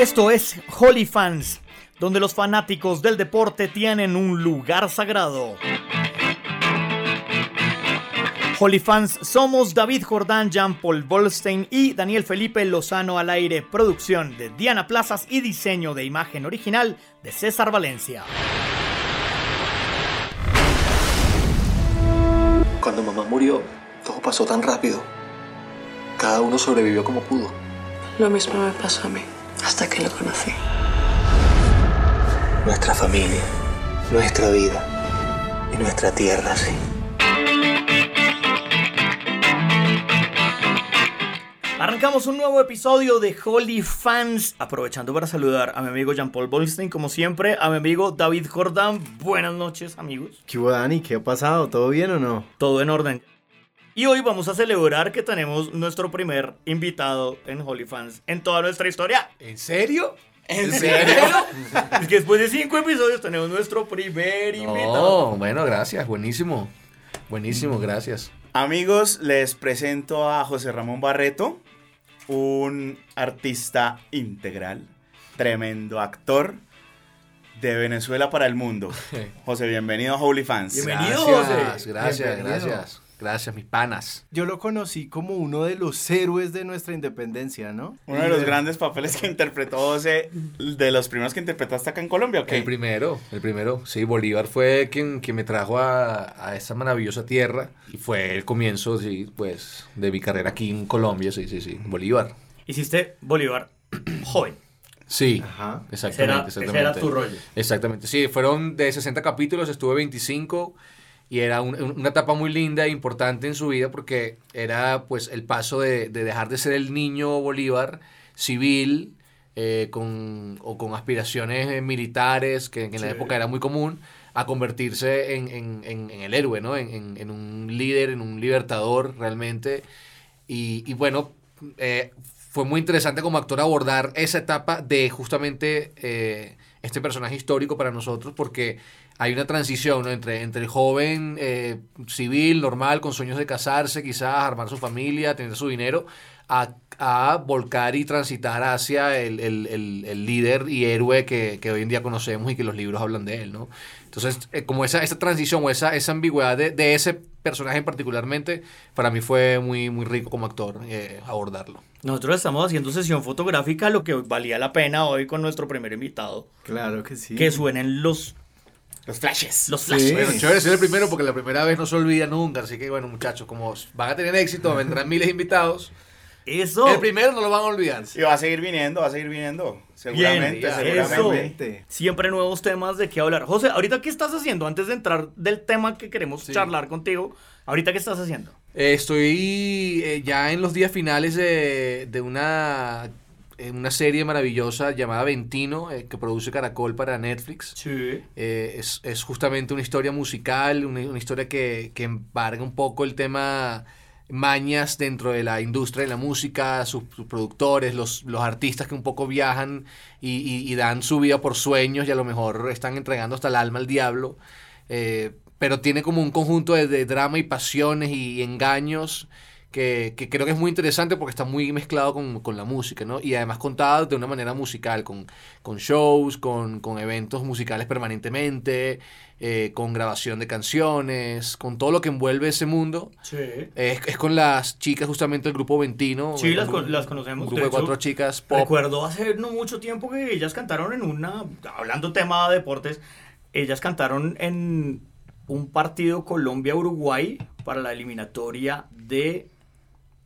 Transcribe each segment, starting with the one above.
Esto es Holy Fans, donde los fanáticos del deporte tienen un lugar sagrado. Holy Fans somos David Jordán, Jean-Paul Bolstein y Daniel Felipe Lozano al aire, producción de Diana Plazas y diseño de imagen original de César Valencia. Cuando mamá murió, todo pasó tan rápido. Cada uno sobrevivió como pudo. Lo mismo me pasó a mí, hasta que lo conocí. Nuestra familia, nuestra vida y nuestra tierra, sí. Arrancamos un nuevo episodio de Holy Fans, aprovechando para saludar a mi amigo Jean-Paul Bolstein, como siempre, a mi amigo David Jordán. Buenas noches, amigos. ¿Qué hubo, Dani? ¿Qué ha pasado? ¿Todo bien o no? Todo en orden. Y hoy vamos a celebrar que tenemos nuestro primer invitado en Holy Fans en toda nuestra historia. ¿En serio? ¿En serio? es que después de cinco episodios tenemos nuestro primer invitado. Oh, bueno, gracias, buenísimo. Buenísimo, gracias. Amigos, les presento a José Ramón Barreto, un artista integral, tremendo actor de Venezuela para el mundo. José, bienvenido a Holy Fans. Bienvenido, Gracias, José. gracias, Bienvenido. gracias. Gracias, mis panas. Yo lo conocí como uno de los héroes de nuestra independencia, ¿no? Uno de los grandes papeles que interpretó José, de los primeros que interpretaste acá en Colombia, ¿ok? El primero, el primero. Sí, Bolívar fue quien, quien me trajo a, a esa maravillosa tierra y fue el comienzo, sí, pues, de mi carrera aquí en Colombia, sí, sí, sí. Bolívar. Hiciste Bolívar joven. Sí, Ajá. Ese exactamente, era, ese exactamente. era tu rollo. Exactamente, sí, fueron de 60 capítulos, estuve 25 y era un- una etapa muy linda e importante en su vida porque era pues el paso de, de dejar de ser el niño Bolívar civil eh, con, o con aspiraciones eh, militares, que, que en la época era muy común, a convertirse en, en- en- en el héroe, ¿no? En, un líder, en un libertador realmente. Y, y bueno, eh, fue muy interesante como actor abordar esa etapa de justamente eh, este personaje histórico para nosotros porque hay una transición ¿no? entre, entre el joven eh, civil, normal, con sueños de casarse, quizás armar su familia, tener su dinero, a, a volcar y transitar hacia el, el- el- el líder y héroe que, que hoy en día conocemos y que los libros hablan de él, ¿no? Entonces, eh, como esa, esa transición o esa, esa ambigüedad de, de ese personaje particularmente, para mí fue muy, muy rico como actor eh, abordarlo. Nosotros estamos haciendo sesión fotográfica, lo que valía la pena hoy con nuestro primer invitado. Claro que sí. Que suenen los, Los flashes. los flashes. Sí. Bueno, chévere ser el primero porque la primera vez no se olvida nunca. Así que, bueno, muchachos, como van a tener éxito, vendrán miles de invitados. Eso. El primero no lo van a olvidar. Y va a seguir viniendo, va a seguir viniendo. Seguramente, Bien, seguramente. eso. Siempre nuevos temas de qué hablar. José, ¿ahorita qué estás haciendo? Antes de entrar del tema que queremos Sí. charlar contigo, ¿ahorita qué estás haciendo? Eh, estoy eh, ya en los días finales de, de una, una serie maravillosa llamada Ventino, eh, que produce Caracol para Netflix. Sí. Eh, es, es justamente una historia musical, una, una historia que, que embarga un poco el tema mañas dentro de la industria de la música, sus, sus productores, los, los artistas que un poco viajan y, y- y dan su vida por sueños y a lo mejor están entregando hasta el alma al diablo. Eh, pero tiene como un conjunto de, de drama y pasiones y engaños que, que creo que es muy interesante porque está muy mezclado con, con la música, ¿no? Y además contado de una manera musical, con, con shows, con, con eventos musicales permanentemente, eh, con grabación de canciones, con todo lo que envuelve ese mundo. Sí. Es, es con las chicas justamente del grupo Ventino. Sí, un las, con- las conocemos. Un grupo de hecho, cuatro chicas pop. Recuerdo hace no mucho tiempo que ellas cantaron en una, hablando tema de deportes, ellas cantaron en un partido Colombia-Uruguay para la eliminatoria de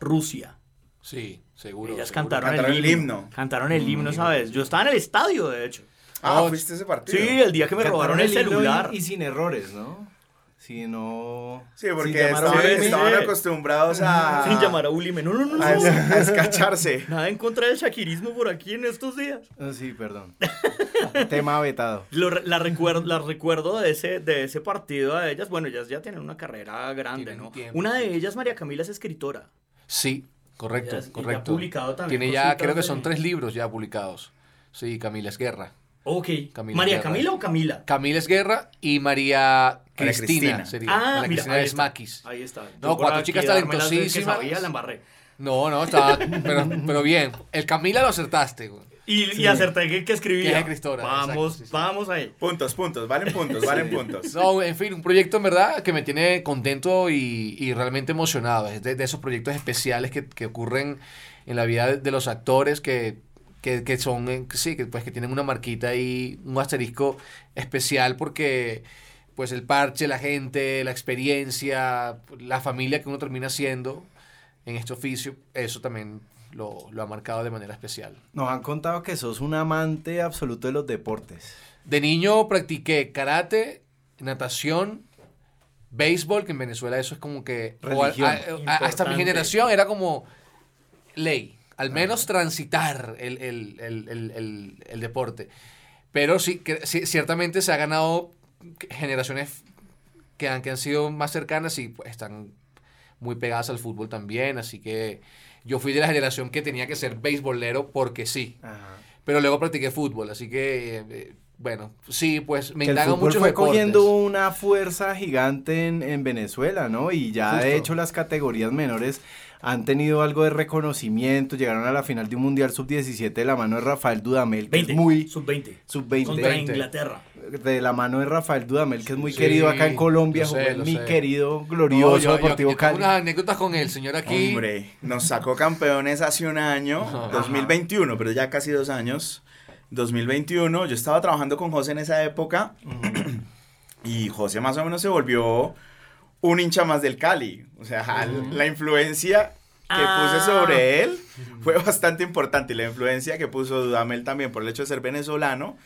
Rusia. Sí, seguro. ellas seguro. cantaron, Cantaron el, el himno. himno. Cantaron el himno esa vez. Yo estaba en el estadio, de hecho. Ah, Oh, fuiste ese partido. Sí, el día que me robaron el celular. Y, y sin errores, ¿no? Si no... Sí, porque estaban, acostumbrados a... Sin llamar a Ulime. No, no, no. a, no. es- a escacharse. Nada en contra del shakirismo por aquí en estos días. Ah, sí, perdón. Tema vetado. Lo la, recuerdo, la recuerdo de ese, de ese partido a ellas. Bueno, ellas ya tienen una carrera grande, Tienen ¿no? tiempo, Una de ellas, María Camila, es escritora. Sí, correcto, correcto. publicado también Tiene ya, cositas creo que son tres libros ya publicados. Sí, Camila Esguerra. Ok. Camila ¿María Guerra. Camila o Camila? Camila Esguerra y María María Cristina, Cristina. sería. Ah, María mira, Cristina ahí de está. Ahí está. No, Yo cuatro chicas que talentosísimas. sabía, la embarré. No, no, estaba. Pero, pero bien. El Camila lo acertaste, güey. Y, y acerté que, que escribía. Que es Cristora, Vamos, exacto, sí, sí. vamos ahí. Puntos, puntos, valen puntos, valen puntos. No, en fin, un proyecto en verdad que me tiene contento y, y realmente emocionado. Es de, de esos proyectos especiales que, que ocurren en la vida de, los actores que, que, que son, eh, sí, que, pues, que tienen una marquita y un asterisco especial porque pues el parche, la gente, la experiencia, la familia que uno termina siendo en este oficio, eso también lo, lo ha marcado de manera especial. Nos han contado que sos un amante absoluto de los deportes. De niño practiqué karate, natación, béisbol, que en Venezuela eso es como que... o a- Religión. a- a- hasta mi generación era como ley. Al menos transitar el, el- el- el- el- el deporte. Pero sí, que, sí, ciertamente se ha ganado generaciones que han, que han sido más cercanas y pues, están muy pegadas al fútbol también. Así que yo fui de la generación que tenía que ser beisbolero porque sí. Ajá. Pero luego practiqué fútbol, así que, eh, eh, bueno, sí, pues me fútbol muchos fue deportes. cogiendo una fuerza gigante en, en Venezuela, ¿no? Y ya de Justo. hecho las categorías menores han tenido algo de reconocimiento, llegaron a la final de un Mundial Sub-17 de la mano de Rafael Dudamel, que 20. es muy Sub-20. sub-20, Contra 20. Inglaterra. de la mano de Rafael Dudamel, que es muy Sí, querido acá en Colombia, sé, mi sé. querido, No, glorioso yo- yo- Deportivo yo tengo Cali. unas anécdotas con el señor aquí. Hombre, nos sacó campeones hace un año, Ajá. 2021, pero ya casi dos años. 2021, yo estaba trabajando con José en esa época y José más o menos se volvió un hincha más del Cali. O sea, la influencia que Ah. puse sobre él fue bastante importante y la influencia que puso Dudamel también por el hecho de ser venezolano.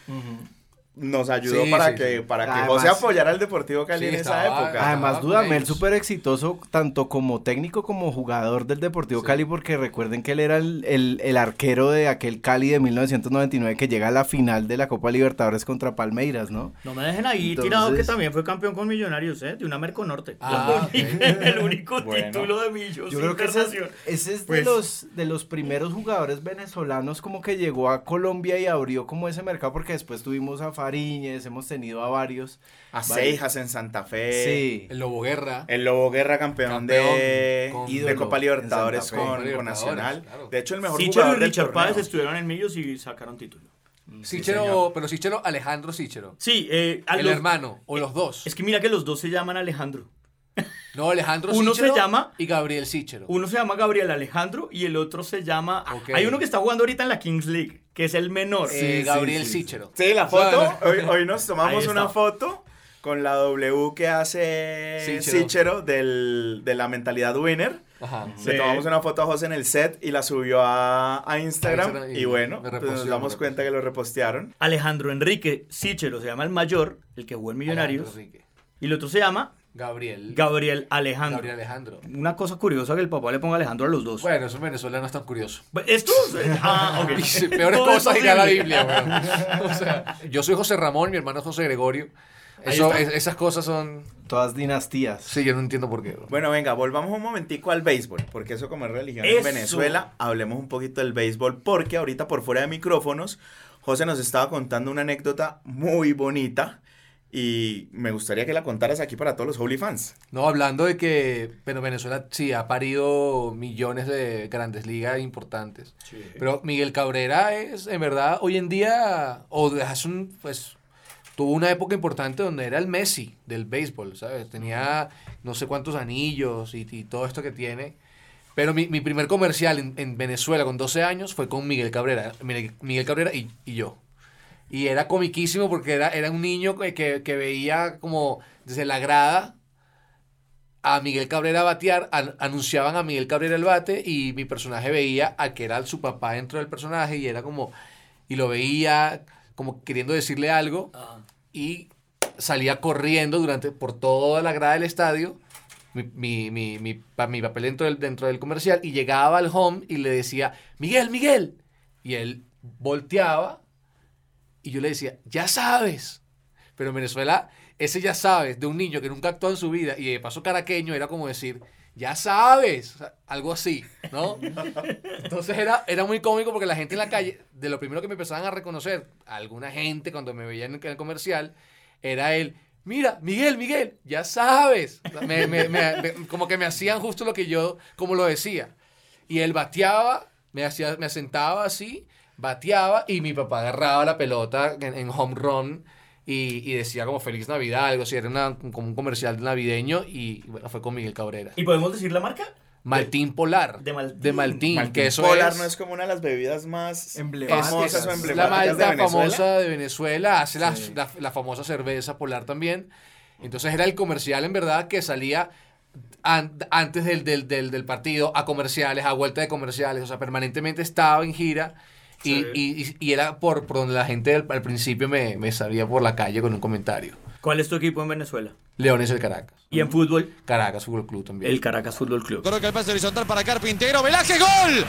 Nos ayudó Sí, para sí, que sí. para que Además- José apoyara al Deportivo Cali Sí, en esa estaba- época. Además, Dudamel súper exitoso, tanto como técnico como jugador del Deportivo Cali, porque recuerden que él era el, el- el arquero de aquel Cali de 1999 que llega a la final de la Copa Libertadores contra Palmeiras, ¿no? No me dejen ahí Entonces- tirado que también fue campeón con Millonarios, ¿eh? De una Merconorte. Ah, el, único, el único Bueno. título de Millos. Yo creo que ese es, Internacional. ese es de, Pues- los, de los primeros jugadores venezolanos como que llegó a Colombia y abrió como ese mercado, porque después tuvimos a Fariñez, hemos tenido a varios. A. Seijas en Santa Fe. Sí. El Lobo Guerra. El Lobo Guerra campeón, Campeón de, con- de Copa Libertadores con, con Libertadores, Nacional. claro. De hecho, el mejor Sichero y jugador del Richard. Páez estuvieron en Millos y sacaron título. Sichero, señor. pero Sichero, Alejandro Sichero. Sí, eh, El los- hermano, o los dos. Es que mira que los dos se llaman Alejandro. No, Alejandro Uno se Sichero llama- y Gabriel Sichero. Uno se llama Gabriel Alejandro y el otro se llama... Ok. Hay uno que está jugando ahorita en la Kings League, que es el menor. Eh, Gabriel sí, sí. Sichero. Sí, la foto. Bueno. Hoy, hoy nos tomamos una foto con la W que hace Sichero. Del, de la mentalidad winner. Ajá. Le Sí. tomamos una foto a José en el set y la subió a, a Instagram. Y y bueno, pues nos damos cuenta que lo repostearon. Alejandro Enrique Sichero se llama el mayor, el que jugó en Millonarios. Alejandro Enrique. Y el otro se llama Gabriel. Gabriel Alejandro. Gabriel Alejandro. Una cosa curiosa que el papá le ponga Alejandro a los dos. Bueno, eso en Venezuela no es tan curioso. ¿Esto? Ah, ok. Dice, peores cosas irá a la. Biblia, weón. O sea, yo soy José Ramón, mi hermano es José Gregorio. Eso, es- esas cosas son. Todas dinastías. Sí, yo no entiendo por qué. Bueno, venga, volvamos un momentico al béisbol, porque eso como es religión Eso. en Venezuela, hablemos un poquito del béisbol, porque ahorita por fuera de micrófonos, José nos estaba contando una anécdota muy bonita y me gustaría que la contaras aquí para todos los Holy fans. No, hablando de que bueno, Venezuela sí ha parido millones de grandes ligas importantes. Pero Miguel Cabrera es, en verdad, hoy en día, o hace un, pues, tuvo una época importante donde era el Messi del béisbol, ¿sabes? Tenía no sé cuántos anillos y, y todo esto que tiene. Pero mi, mi primer comercial en, en Venezuela con 12 años fue con Miguel Cabrera. Miguel, Miguel Cabrera y, y yo. Y era comiquísimo porque era, era un niño que, que, veía como desde la grada a Miguel Cabrera batear, an- anunciaban a Miguel Cabrera el bate y mi personaje veía a que era su papá dentro del personaje y era como, y lo veía como queriendo decirle algo y salía corriendo durante, por toda la grada del estadio, mi, mi, mi, mi, pa- mi papel dentro del, dentro del comercial y llegaba al home y le decía, Miguel, Miguel, y él volteaba y yo le decía, ya sabes. Pero en Venezuela, ese ya sabes, de un niño que nunca actuó en su vida y de paso caraqueño, era como decir, ya sabes, algo así, ¿no? Entonces era, era muy cómico porque la gente en la calle, de lo primero que me empezaban a reconocer, alguna gente cuando me veían en el comercial, era el, mira, Miguel, Miguel, ya sabes. Como que me hacían justo lo que yo, como lo decía. y él bateaba, me, hacía, me sentaba así, bateaba y mi papá agarraba la pelota en, en home run y, y decía como Feliz Navidad, algo así, era una- como un comercial navideño y bueno, fue con Miguel Cabrera. ¿Y podemos decir la marca? Maltín Polar. de Maltín. De Maltín, Maltín que eso Polar es... no es como una de las bebidas más Emblemáticas. famosas o es la emblemáticas de malta Venezuela. famosa de Venezuela, hace la, Sí. la- la famosa cerveza polar también. Entonces era el comercial en verdad que salía an- antes del, del, del, del partido a comerciales, a vuelta de comerciales, o sea, permanentemente estaba en gira. Y, Sí. y, y- y era por, por donde la gente al, al principio me, me salía por la calle con un comentario. ¿Cuál es tu equipo en Venezuela? Leones del Caracas. Y en fútbol, Caracas Fútbol Club también. el Caracas Fútbol Club. Coloca el pase horizontal para Carpintero. Velázquez, gol.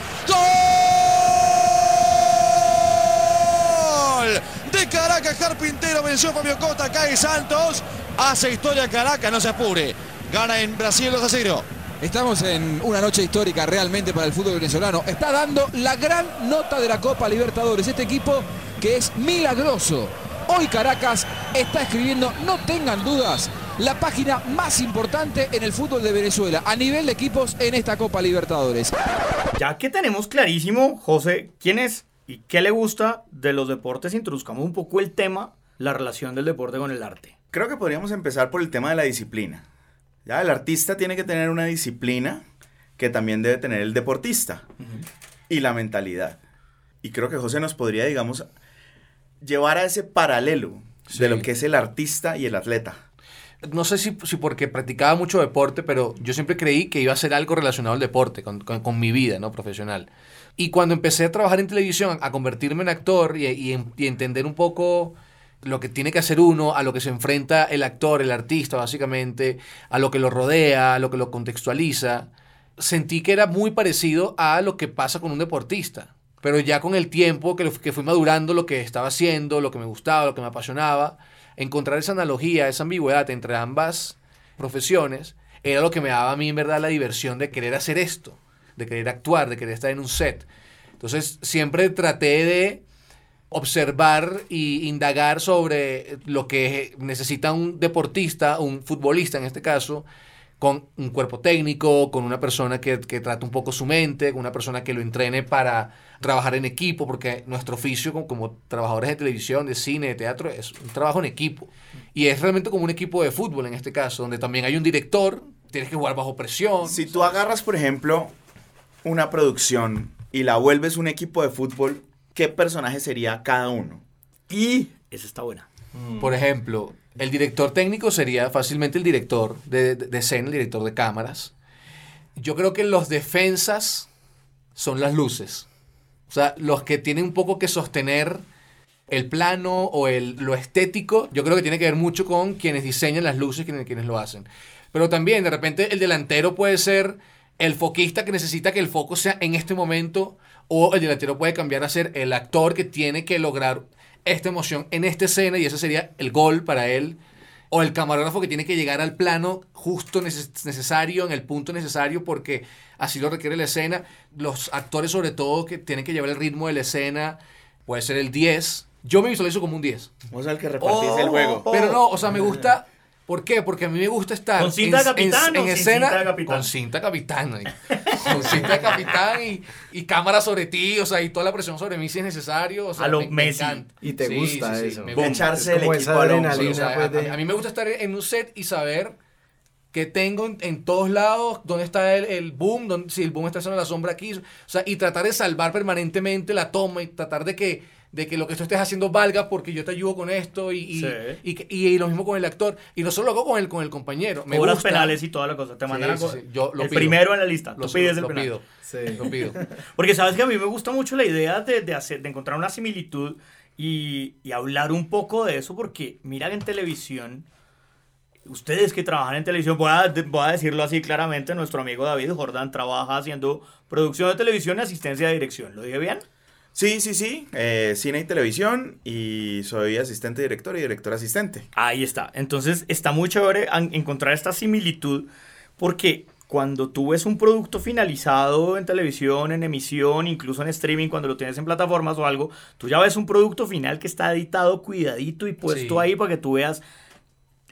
Gol de Caracas. Carpintero venció a Fabio Costa. Cae Santos. Hace historia Caracas. No se apure. Gana en Brasil 2 a 0. Estamos en una noche histórica realmente para el fútbol venezolano. Está dando la gran nota de la Copa Libertadores. Este equipo que es milagroso. Hoy Caracas está escribiendo, no tengan dudas, la página más importante en el fútbol de Venezuela a nivel de equipos en esta Copa Libertadores. Ya que tenemos clarísimo, José, quién es y qué le gusta de los deportes, introduzcamos un poco el tema, la relación del deporte con el arte. Creo que podríamos empezar por el tema de la disciplina. Ya, el artista tiene que tener una disciplina que también debe tener el deportista y la mentalidad. Y creo que José nos podría, digamos, llevar a ese paralelo Sí. de lo que es el artista y el atleta. no sé si, si porque practicaba mucho deporte, pero yo siempre creí que iba a ser algo relacionado al deporte, con, con- con mi vida ¿no? profesional. Y cuando empecé a trabajar en televisión, a convertirme en actor y, y y entender un poco lo que tiene que hacer uno, a lo que se enfrenta el actor, el artista básicamente, a lo que lo rodea, a lo que lo contextualiza, sentí que era muy parecido a lo que pasa con un deportista. Pero ya con el tiempo que, que fui madurando lo que estaba haciendo, lo que me gustaba, lo que me apasionaba, encontrar esa analogía, esa ambigüedad entre ambas profesiones, era lo que me daba a mí en verdad la diversión de querer hacer esto, de querer actuar, de querer estar en un set. Entonces siempre traté de observar y indagar sobre lo que necesita un deportista, un futbolista en este caso, con un cuerpo técnico, con una persona que, que trate un poco su mente, con una persona que lo entrene para trabajar en equipo, porque nuestro oficio como, como trabajadores de televisión, de cine, de teatro, es un trabajo en equipo. Y es realmente como un equipo de fútbol en este caso, donde también hay un director, tienes que jugar bajo presión. Si tú agarras, por ejemplo, una producción y la vuelves un equipo de fútbol, ¿qué personaje sería cada uno? Y esa está buena. Por ejemplo, el director técnico sería fácilmente el director de, de- de escena, el director de cámaras. Yo creo que los defensas son las luces. O sea, los que tienen un poco que sostener el plano o el, lo estético, yo creo que tiene que ver mucho con quienes diseñan las luces, quienes, quienes lo hacen. Pero también, de repente, el delantero puede ser el foquista que necesita que el foco sea en este momento, o el delantero puede cambiar a ser el actor que tiene que lograr esta emoción en esta escena, y ese sería el gol para él. O el camarógrafo que tiene que llegar al plano justo neces- necesario, en el punto necesario, porque así lo requiere la escena. Los actores, sobre todo, que tienen que llevar el ritmo de la escena, puede ser el 10. Yo me visualizo como un 10. Vos el que repartís Oh. el juego. Pero no, o sea, me gusta. ¿Por qué? Porque a mí me gusta estar ¿Con cinta de capitán escena cinta capitán? con cinta capitán, ahí. con cinta capitán y, y cámara sobre ti, o sea, y toda la presión sobre mí si es necesario, o sea, A lo me- me Messi. Y te gusta eso. me. Echarse Es el equipo o adrenalina, sea, pues, a, mí me gusta estar en un set y saber que tengo en, en todos lados dónde está el, el boom, dónde- si el boom está haciendo la sombra aquí, o sea, y tratar de salvar permanentemente la toma y tratar de que de que lo que tú estés haciendo valga porque yo te ayudo con esto y, y, Sí. y lo mismo con el actor y no solo lo hago con el, con el compañero me Cobras gusta. penales y toda la cosa. Te mandan Sí, a sí. Yo lo el pido. primero en la lista. lo, Tú pides el lo penal. pido Sí. lo pido Porque sabes que a mí me gusta mucho la idea de, de hacer, de encontrar una similitud y, y hablar un poco de eso, porque mira en televisión, ustedes que trabajan en televisión, voy a, voy a decirlo así claramente, nuestro amigo David Jordan trabaja haciendo producción de televisión y asistencia de dirección. ¿Lo dije bien? Sí, sí, sí. eh, cine y televisión y soy asistente director y director asistente. Ahí está. Entonces está muy chévere encontrar esta similitud porque cuando tú ves un producto finalizado en televisión, en emisión, incluso en streaming, cuando lo tienes en plataformas o algo, tú ya ves un producto final que está editado cuidadito y puesto Sí. ahí para que tú veas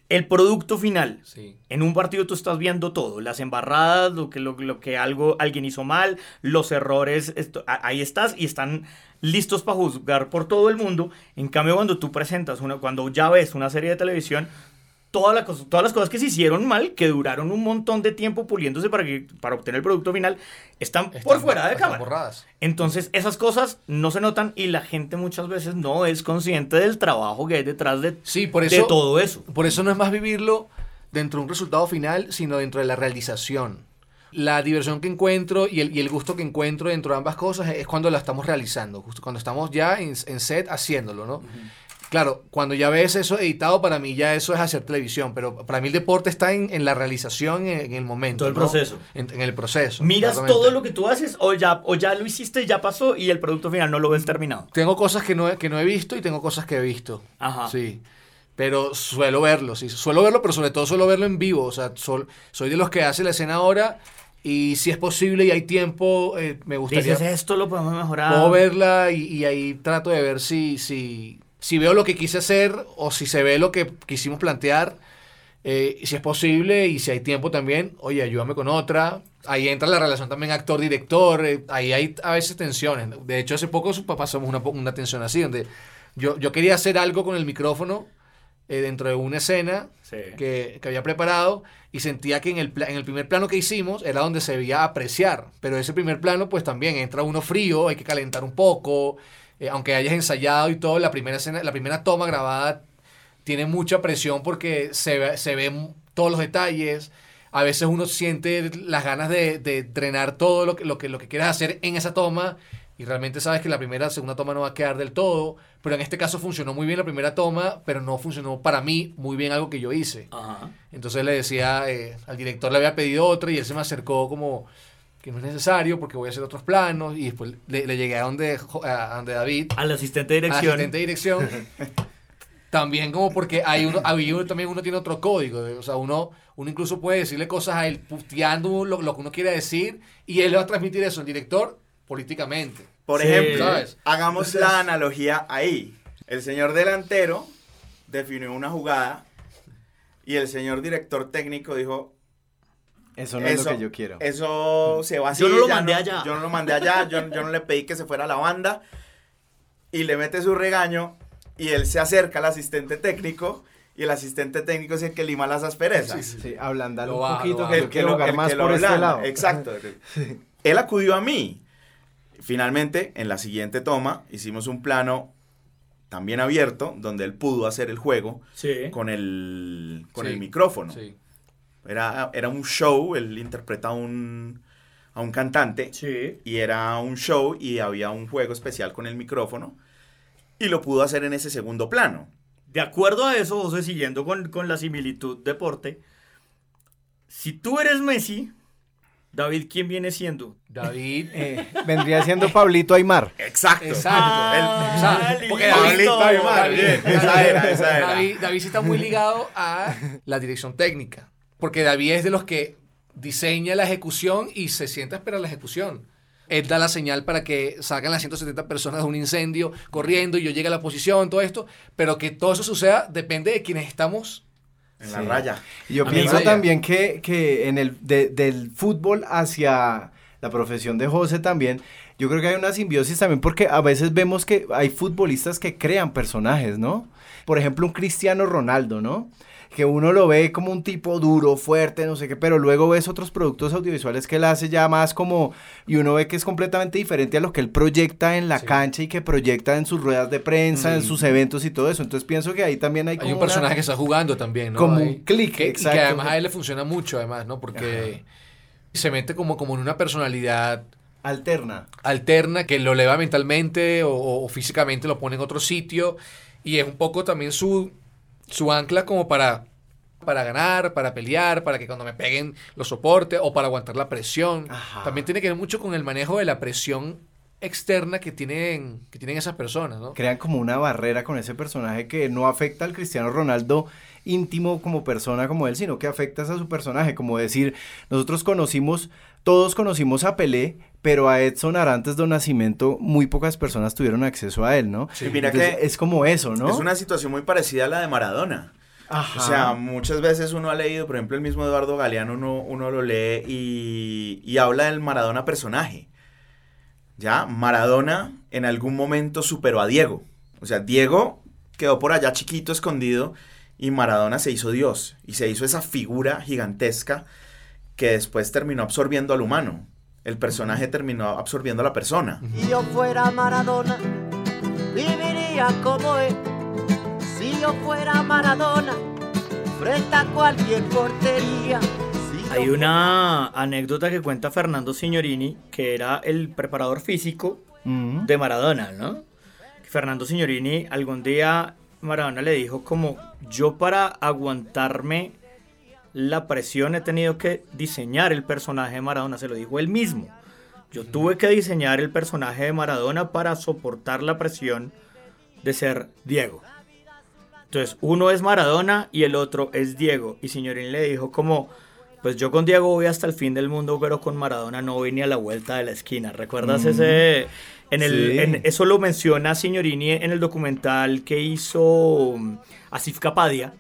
el producto final. Sí. En un partido tú estás viendo todo, las embarradas, lo que, lo, lo que algo, alguien hizo mal, los errores, esto- ahí estás y están listos para juzgar por todo el mundo. En cambio, cuando tú presentas una, cuando ya ves una serie de televisión, todas las cosas, todas las cosas que se hicieron mal, que duraron un montón de tiempo puliéndose para, que, para obtener el producto final, están, por fuera de cámara. borradas. Entonces, esas cosas no se notan y la gente muchas veces no es consciente del trabajo que hay detrás de, Sí, por de eso, todo eso. Por eso no es más vivirlo dentro de un resultado final, sino dentro de la realización. La diversión que encuentro y el, y el gusto que encuentro dentro de ambas cosas es cuando la estamos realizando, justo cuando estamos ya en, en set haciéndolo, ¿no? Claro, cuando ya ves eso editado, para mí ya eso es hacer televisión, pero para mí el deporte está en, en la realización, en, en el momento. Todo el ¿no? proceso. En, en el proceso. Miras todo lo que tú haces o ya, o ya lo hiciste, ya pasó y el producto final no lo ves terminado. Tengo cosas que no, he, que no he visto y tengo cosas que he visto. Ajá. Sí. Pero suelo verlo, sí. Suelo verlo, pero sobre todo suelo verlo en vivo. O sea, sol- soy de los que hace la escena ahora y si es posible y hay tiempo, eh, me gustaría Dices, esto lo podemos mejorar. puedo verla y, y ahí trato de ver si, si, si veo lo que quise hacer o si se ve lo que quisimos plantear. eh, si es posible y si hay tiempo también, oye, ayúdame con otra. Ahí entra la relación también actor-director. eh, ahí hay a veces tensiones. De hecho, hace poco pasamos una, una tensión así, donde yo, yo quería hacer algo con el micrófono eh, dentro de una escena Sí. que, que había preparado y sentía que en el, en el primer plano que hicimos era donde se veía apreciar, pero ese primer plano pues también entra uno frío, hay que calentar un poco, eh, aunque hayas ensayado y todo, la primera escena, la primera toma grabada tiene mucha presión porque se, ve- se ven todos los detalles, a veces uno siente las ganas de, de drenar todo lo que, lo, que, lo que quieras hacer en esa toma y realmente sabes que la primera, segunda toma no va a quedar del todo, pero en este caso funcionó muy bien la primera toma, pero no funcionó para mí muy bien algo que yo hice. Ajá. Entonces le decía, eh, al director le había pedido otra y él se me acercó como que no es necesario porque voy a hacer otros planos y después le, le llegué a donde, a donde David, Al asistente de al dirección. asistente de dirección, también como porque hay uno, ahí uno también uno tiene otro código, o sea, uno, uno incluso puede decirle cosas a él puteando lo, lo que uno quiere decir y él le va a transmitir eso al director políticamente. Por Sí. ejemplo, ¿Sabes? hagamos la analogía ahí. El señor delantero definió una jugada y el señor director técnico dijo, Eso no es lo que yo quiero. Eso se va así. Yo no lo mandé allá. Yo no lo mandé allá, yo, yo no le pedí que se fuera a la banda. Y le mete su regaño y él se acerca al asistente técnico y el asistente técnico es el que lima las asperezas. Sí, ablandalo Lo un poquito El que lo, el más que lo por este lado. Exacto. Él acudió a mí. Finalmente, en la siguiente toma, hicimos un plano también abierto, donde él pudo hacer el juego Sí. con el, con Sí, el micrófono. Sí. Era, era un show, él interpreta a un, a un cantante. Sí. Y era un show y había un juego especial con el micrófono. Y lo pudo hacer en ese segundo plano. De acuerdo a eso, José, siguiendo con, con la similitud deporte, si tú eres Messi, David, ¿quién viene siendo? David. Eh, vendría siendo Pablito Aymar. Exacto. Exacto. Ah, O sea. David, Pablito Aymar, David- esa era, esa era. David, David sí está muy ligado a la dirección técnica. Porque David es de los que diseña la ejecución y se sienta a esperar la ejecución. Él da la señal para que salgan las 170 personas de un incendio corriendo y yo llegue a la posición, todo esto. Pero que todo eso suceda depende de quienes estamos. En la Sí. raya. Y Yo A pienso también que, que en el de- del fútbol hacia la profesión de José también, yo creo que hay una simbiosis también porque a veces vemos que hay futbolistas que crean personajes, ¿no? Por ejemplo, un Cristiano Ronaldo, ¿no? Que uno lo ve como un tipo duro, fuerte, no sé qué, pero luego ves otros productos audiovisuales que él hace ya más como, y uno ve que es completamente diferente a lo que él proyecta en la Sí. cancha y que proyecta en sus ruedas de prensa, en Mm. sus eventos y todo eso. Entonces pienso que ahí también hay Hay como un una- personaje que está jugando también, ¿no? como un clic, Y que además a él le funciona mucho, además, ¿no? Porque se mete como, como en una personalidad alterna. alterna que lo eleva mentalmente o, o físicamente lo pone en otro sitio y es un poco también su, su ancla como para, para ganar, para pelear, para que cuando me peguen lo soporte o para aguantar la presión. Ajá. También tiene que ver mucho con el manejo de la presión externa que tienen, que tienen esas personas, ¿no? Crean como una barrera con ese personaje que no afecta al Cristiano Ronaldo íntimo como persona como él, sino que afecta a su personaje. Como decir, nosotros conocimos, todos conocimos a Pelé, pero a Edson Arantes do Nascimento muy pocas personas tuvieron acceso a él, ¿no? Y mira Entonces, que es como eso, ¿no? es una situación muy parecida a la de Maradona. O sea, muchas veces uno ha leído, por ejemplo, el mismo Eduardo Galeano, uno, uno lo lee y, y habla del Maradona personaje. Ya, Maradona en algún momento superó a Diego. O sea, Diego quedó por allá chiquito, escondido, y Maradona se hizo Dios. Y se hizo esa figura gigantesca que después terminó absorbiendo al humano. El personaje terminó absorbiendo a la persona. Si yo fuera Maradona, viviría como él. Si yo fuera Maradona, frente a cualquier portería. Si Hay una anécdota que cuenta Fernando Signorini, que era el preparador físico de Maradona, ¿no? Fernando Signorini algún día Maradona le dijo como yo para aguantarme la presión he tenido que diseñar el personaje de Maradona, se lo dijo él mismo. Yo tuve que diseñar el personaje de Maradona para soportar la presión de ser Diego. Entonces, uno es Maradona y el otro es Diego. Y Signorini le dijo como, pues yo con Diego voy hasta el fin del mundo, pero con Maradona no voy ni a la vuelta de la esquina. ¿Recuerdas ese? En el, Sí. en- eso lo menciona Signorini en el documental que hizo um, Asif Kapadia,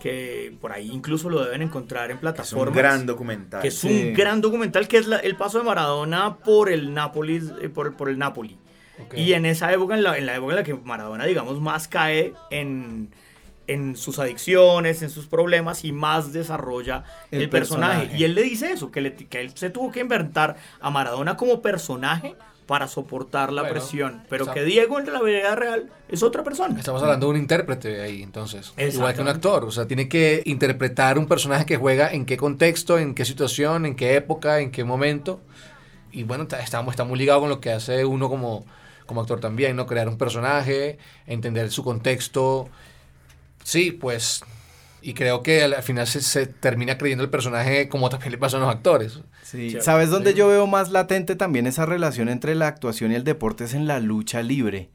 que por ahí incluso lo deben encontrar en Es un plataformas. gran documental. que es Sí. un gran documental que es la- el paso de Maradona por el Napoli, eh, por, por el Napoli. Y en esa época, en la, en la época en la que Maradona, digamos, más cae en, en sus adicciones, en sus problemas y más desarrolla el, El personaje. personaje. Y él le dice eso, que, le- que él se tuvo que inventar a Maradona como personaje para soportar la Bueno, presión. Pero o sea- que Diego en la vida real es otra persona. Estamos hablando de un intérprete ahí, entonces. Igual que un actor. O sea, tiene que interpretar un personaje que juega en qué contexto, en qué situación, en qué época, en qué momento. Y bueno, está, está, está muy ligado con lo que hace uno como, como actor también, ¿no? Crear un personaje, entender su contexto. Sí, pues. Y creo que al, al final se, se termina creyendo el personaje como también le pasa a los actores. Sí. ¿Sabes dónde yo veo más latente también esa relación entre la actuación y el deporte? Es en la lucha libre,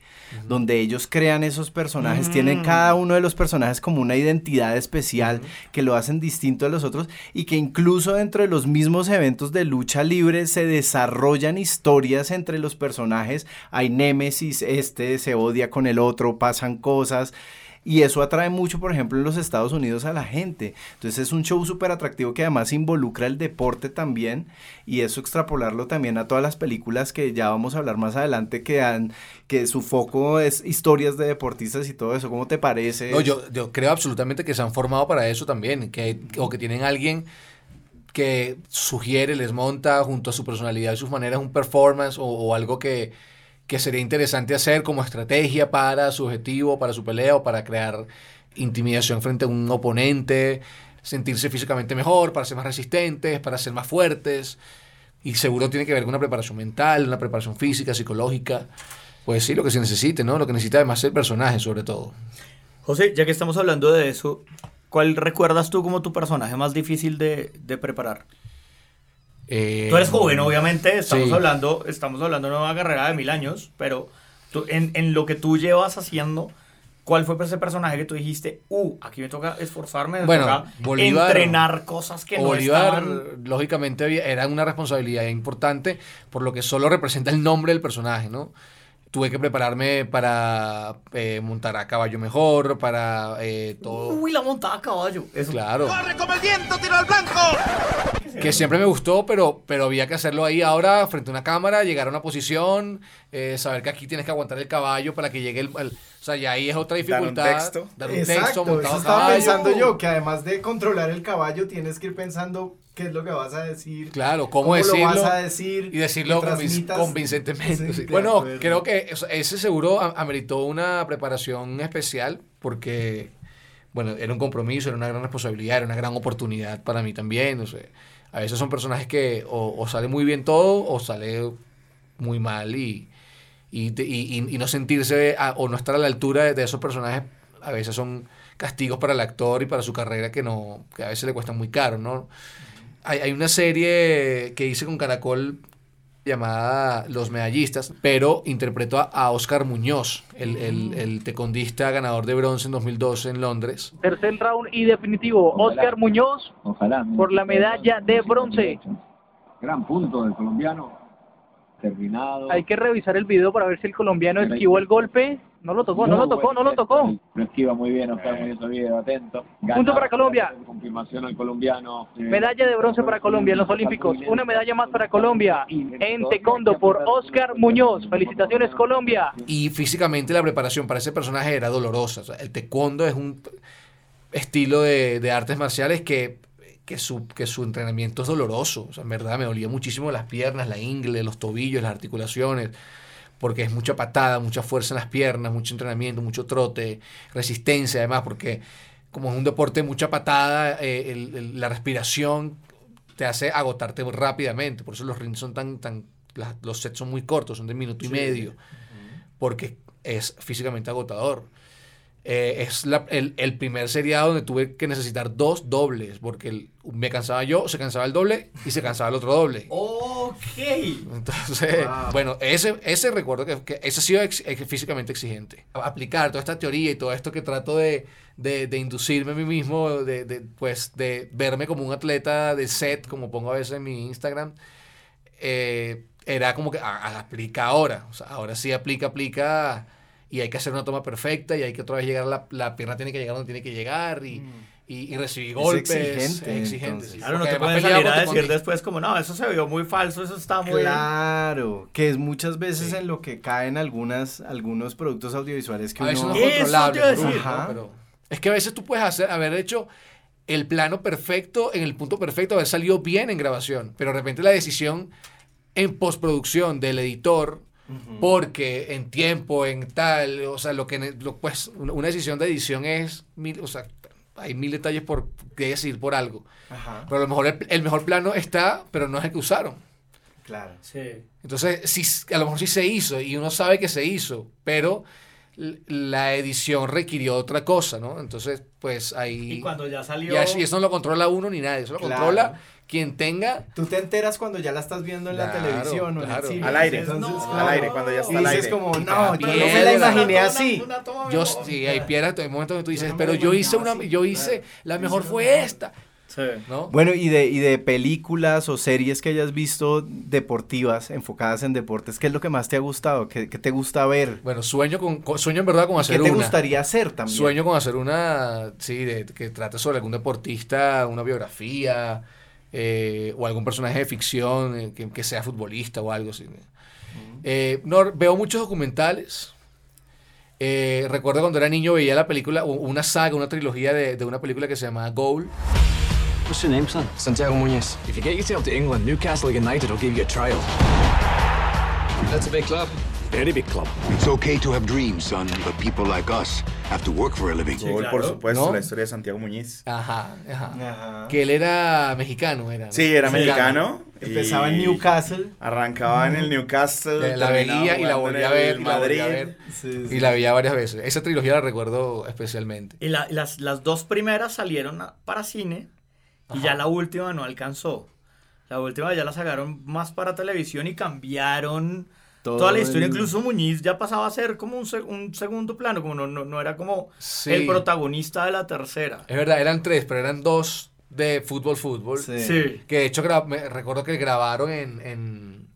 donde ellos crean esos personajes, tienen Mm. cada uno de los personajes como una identidad especial que lo hacen distinto de los otros y que incluso dentro de los mismos eventos de lucha libre se desarrollan historias entre los personajes, hay némesis, este se odia con el otro, pasan cosas. Y eso atrae mucho, por ejemplo, en los Estados Unidos a la gente. Entonces es un show súper atractivo que además involucra el deporte también y eso extrapolarlo también a todas las películas que ya vamos a hablar más adelante que han, que su foco es historias de deportistas y todo eso. ¿Cómo te parece? No, yo, yo creo absolutamente que se han formado para eso también, que, o que tienen alguien que sugiere, les monta junto a su personalidad y sus maneras un performance o, o algo que, que sería interesante hacer como estrategia para su objetivo, para su pelea o para crear intimidación frente a un oponente, sentirse físicamente mejor, para ser más resistentes, para ser más fuertes. Y seguro tiene que ver con una preparación mental, una preparación física, psicológica. Pues sí, lo que se necesite, ¿no? Lo que necesita además el personaje, sobre todo. José, ya que estamos hablando de eso, ¿cuál recuerdas tú como tu personaje más difícil de, de preparar? Eh, Tú eres joven, obviamente, estamos sí. hablando, estamos hablando de una carrera de mil años, pero tú, en, en lo que tú llevas haciendo, ¿cuál fue ese personaje que tú dijiste, uh, aquí me toca esforzarme, me Bueno, toca Bolívar- entrenar cosas que no Bolívar, estaban... lógicamente, era una responsabilidad importante, por lo que solo representa el nombre del personaje, ¿no? Tuve que prepararme para eh, montar a caballo mejor, para eh, todo. Uy, la montada a caballo. Eso. Claro. ¡Corre como el viento, tiro al blanco! Que siempre me gustó, pero, pero había que hacerlo ahí ahora, frente a una cámara, llegar a una posición, eh, saber que aquí tienes que aguantar el caballo para que llegue el. el- o sea, ya ahí es otra Dar un dificultad. texto. Dar un Exacto, texto, montado eso estaba caballo. pensando yo, que además de controlar el caballo tienes que ir pensando qué es lo que vas a decir. Claro, cómo, cómo decirlo. lo vas a decir. Y decirlo transmitas- convincentemente. Sí, Bueno, creo que ese seguro ameritó una preparación especial porque, bueno, era un compromiso, era una gran responsabilidad, era una gran oportunidad para mí también. O sea, a veces son personajes que o, o sale muy bien todo o sale muy mal y, y, te- y- y- y no sentirse a- o no estar a la altura de, de esos personajes a veces son castigos para el actor y para su carrera que no que a veces le cuestan muy caro, ¿no? Hay, hay una serie que hice con Caracol llamada Los Medallistas, pero interpretó a, a Oscar Muñoz, el, el, el tecondista ganador de bronce en 2012 en Londres. Tercer round y definitivo, Oscar Muñoz Ojalá. por la medalla de bronce. Gran punto del colombiano. Terminado. Hay que revisar el video para ver si el colombiano esquivó el golpe No lo tocó, no lo tocó, no lo tocó. Lo esquiva muy bien, Oscar muy Oviedo, atento. Punto para Colombia. Confirmación al colombiano. eh, Medalla de bronce para Colombia en los Olímpicos. Una medalla más para Colombia en taekwondo por Oscar Muñoz. Felicitaciones Colombia. Y físicamente la preparación para ese personaje era dolorosa. O sea, el taekwondo es un estilo de, de artes marciales que, que, su, que su entrenamiento es doloroso. O sea, en verdad me dolía muchísimo las piernas, la ingle, los tobillos, las articulaciones, porque es mucha patada, mucha fuerza en las piernas, mucho entrenamiento, mucho trote, resistencia además, porque como es un deporte mucha patada, eh, el- el- la respiración te hace agotarte rápidamente. Por eso los rings son tan, tan las- los sets son muy cortos, son de minuto y medio, porque es físicamente agotador. Eh, es la- el, el primer seriado donde tuve que necesitar dos dobles, porque el- me cansaba yo, se cansaba el doble y se cansaba el otro doble. Ok. Entonces, bueno, ese, ese recuerdo que, que ese ha sido ex- ex- físicamente exigente. Aplicar toda esta teoría y todo esto que trato de, de, de inducirme a mí mismo, de, de, pues, de verme como un atleta de set, como pongo a veces en mi Instagram, eh, era como que a- a- aplica ahora. O sea, ahora sí aplica, aplica y hay que hacer una toma perfecta y hay que otra vez llegar, la, la pierna tiene que llegar donde tiene que llegar y, y, y recibir Mm. Es golpes. exigente, es exigente, sí. Claro, no te puedes salir a decir después como, no, eso se vio muy falso, eso está muy... Claro, que es muchas veces en lo que caen algunas, algunos productos audiovisuales que A uno... no es controlable. ¿no? decir. Ajá. Pero es que a veces tú puedes hacer, haber hecho el plano perfecto, en el punto perfecto, haber salido bien en grabación, pero de repente la decisión en postproducción del editor, porque en tiempo, en tal, o sea, lo que, lo, pues, una decisión de edición es, mil, o sea, hay mil detalles por que decidir por algo. Ajá, Pero a lo mejor el, el mejor plano está, pero no es el que usaron. claro. Sí. Entonces, sí, a lo mejor sí se hizo y uno sabe que se hizo, pero la edición requirió otra cosa, ¿no? Entonces, pues ahí... Y cuando ya salió... y eso, y eso no lo controla uno ni nadie, eso lo Claro. controla quien tenga... Tú te enteras cuando ya la estás viendo en la Claro, televisión o en claro. el cine. Al aire, Entonces, no, al aire, cuando ya está Y al dices aire. como, Y no, yo no me la imaginé una- así. una toma Yo, sí, hay piedras, hay momentos que tú dices, no pero yo hice una, así". yo hice, la mejor fue esta, Sí. ¿no? Bueno, y de, y de películas o series que hayas visto deportivas, enfocadas en deportes, ¿qué es lo que más te ha gustado? ¿Qué, qué te gusta ver? Bueno, sueño con, con- sueño en verdad con ¿Qué hacer te una. gustaría hacer también? Sueño con hacer una, sí, de, que trate sobre algún deportista, una biografía, eh, o algún personaje de ficción eh, que, que sea futbolista o algo así. Eh, no, veo muchos documentales. Eh, recuerdo cuando era niño veía la película, una saga, una trilogía de, de una película que se llamaba Goal. What's your name, son? Santiago Muñez. If you get yourself to England, Newcastle United will give you a trial. That's a big club. Very big club. It's okay to have dreams, son, but people like us have to work for a living. Gol, por supuesto, ¿No? la historia de Santiago Muñiz. Ajá, ajá. Ajá. Que él era mexicano, era. ¿no? Sí, era mexicano. Empezaba en Newcastle. Arrancaba en el Newcastle. La veía y la jugando volví en a ver, el y la Madrid. ver. Sí, sí. Y la veía varias veces. Esa trilogía la recuerdo especialmente. Y la- las, las dos primeras salieron para cine y ya la última no alcanzó. La última ya la sacaron más para televisión y cambiaron Todo toda la historia. el- Incluso Muñiz ya pasaba a ser como un, se- un segundo plano, como no, no, no era como Sí. el protagonista de la tercera. Es verdad, eran tres, pero eran dos de fútbol, fútbol. Sí. Sí. Que de hecho me recuerdo que grabaron en, en,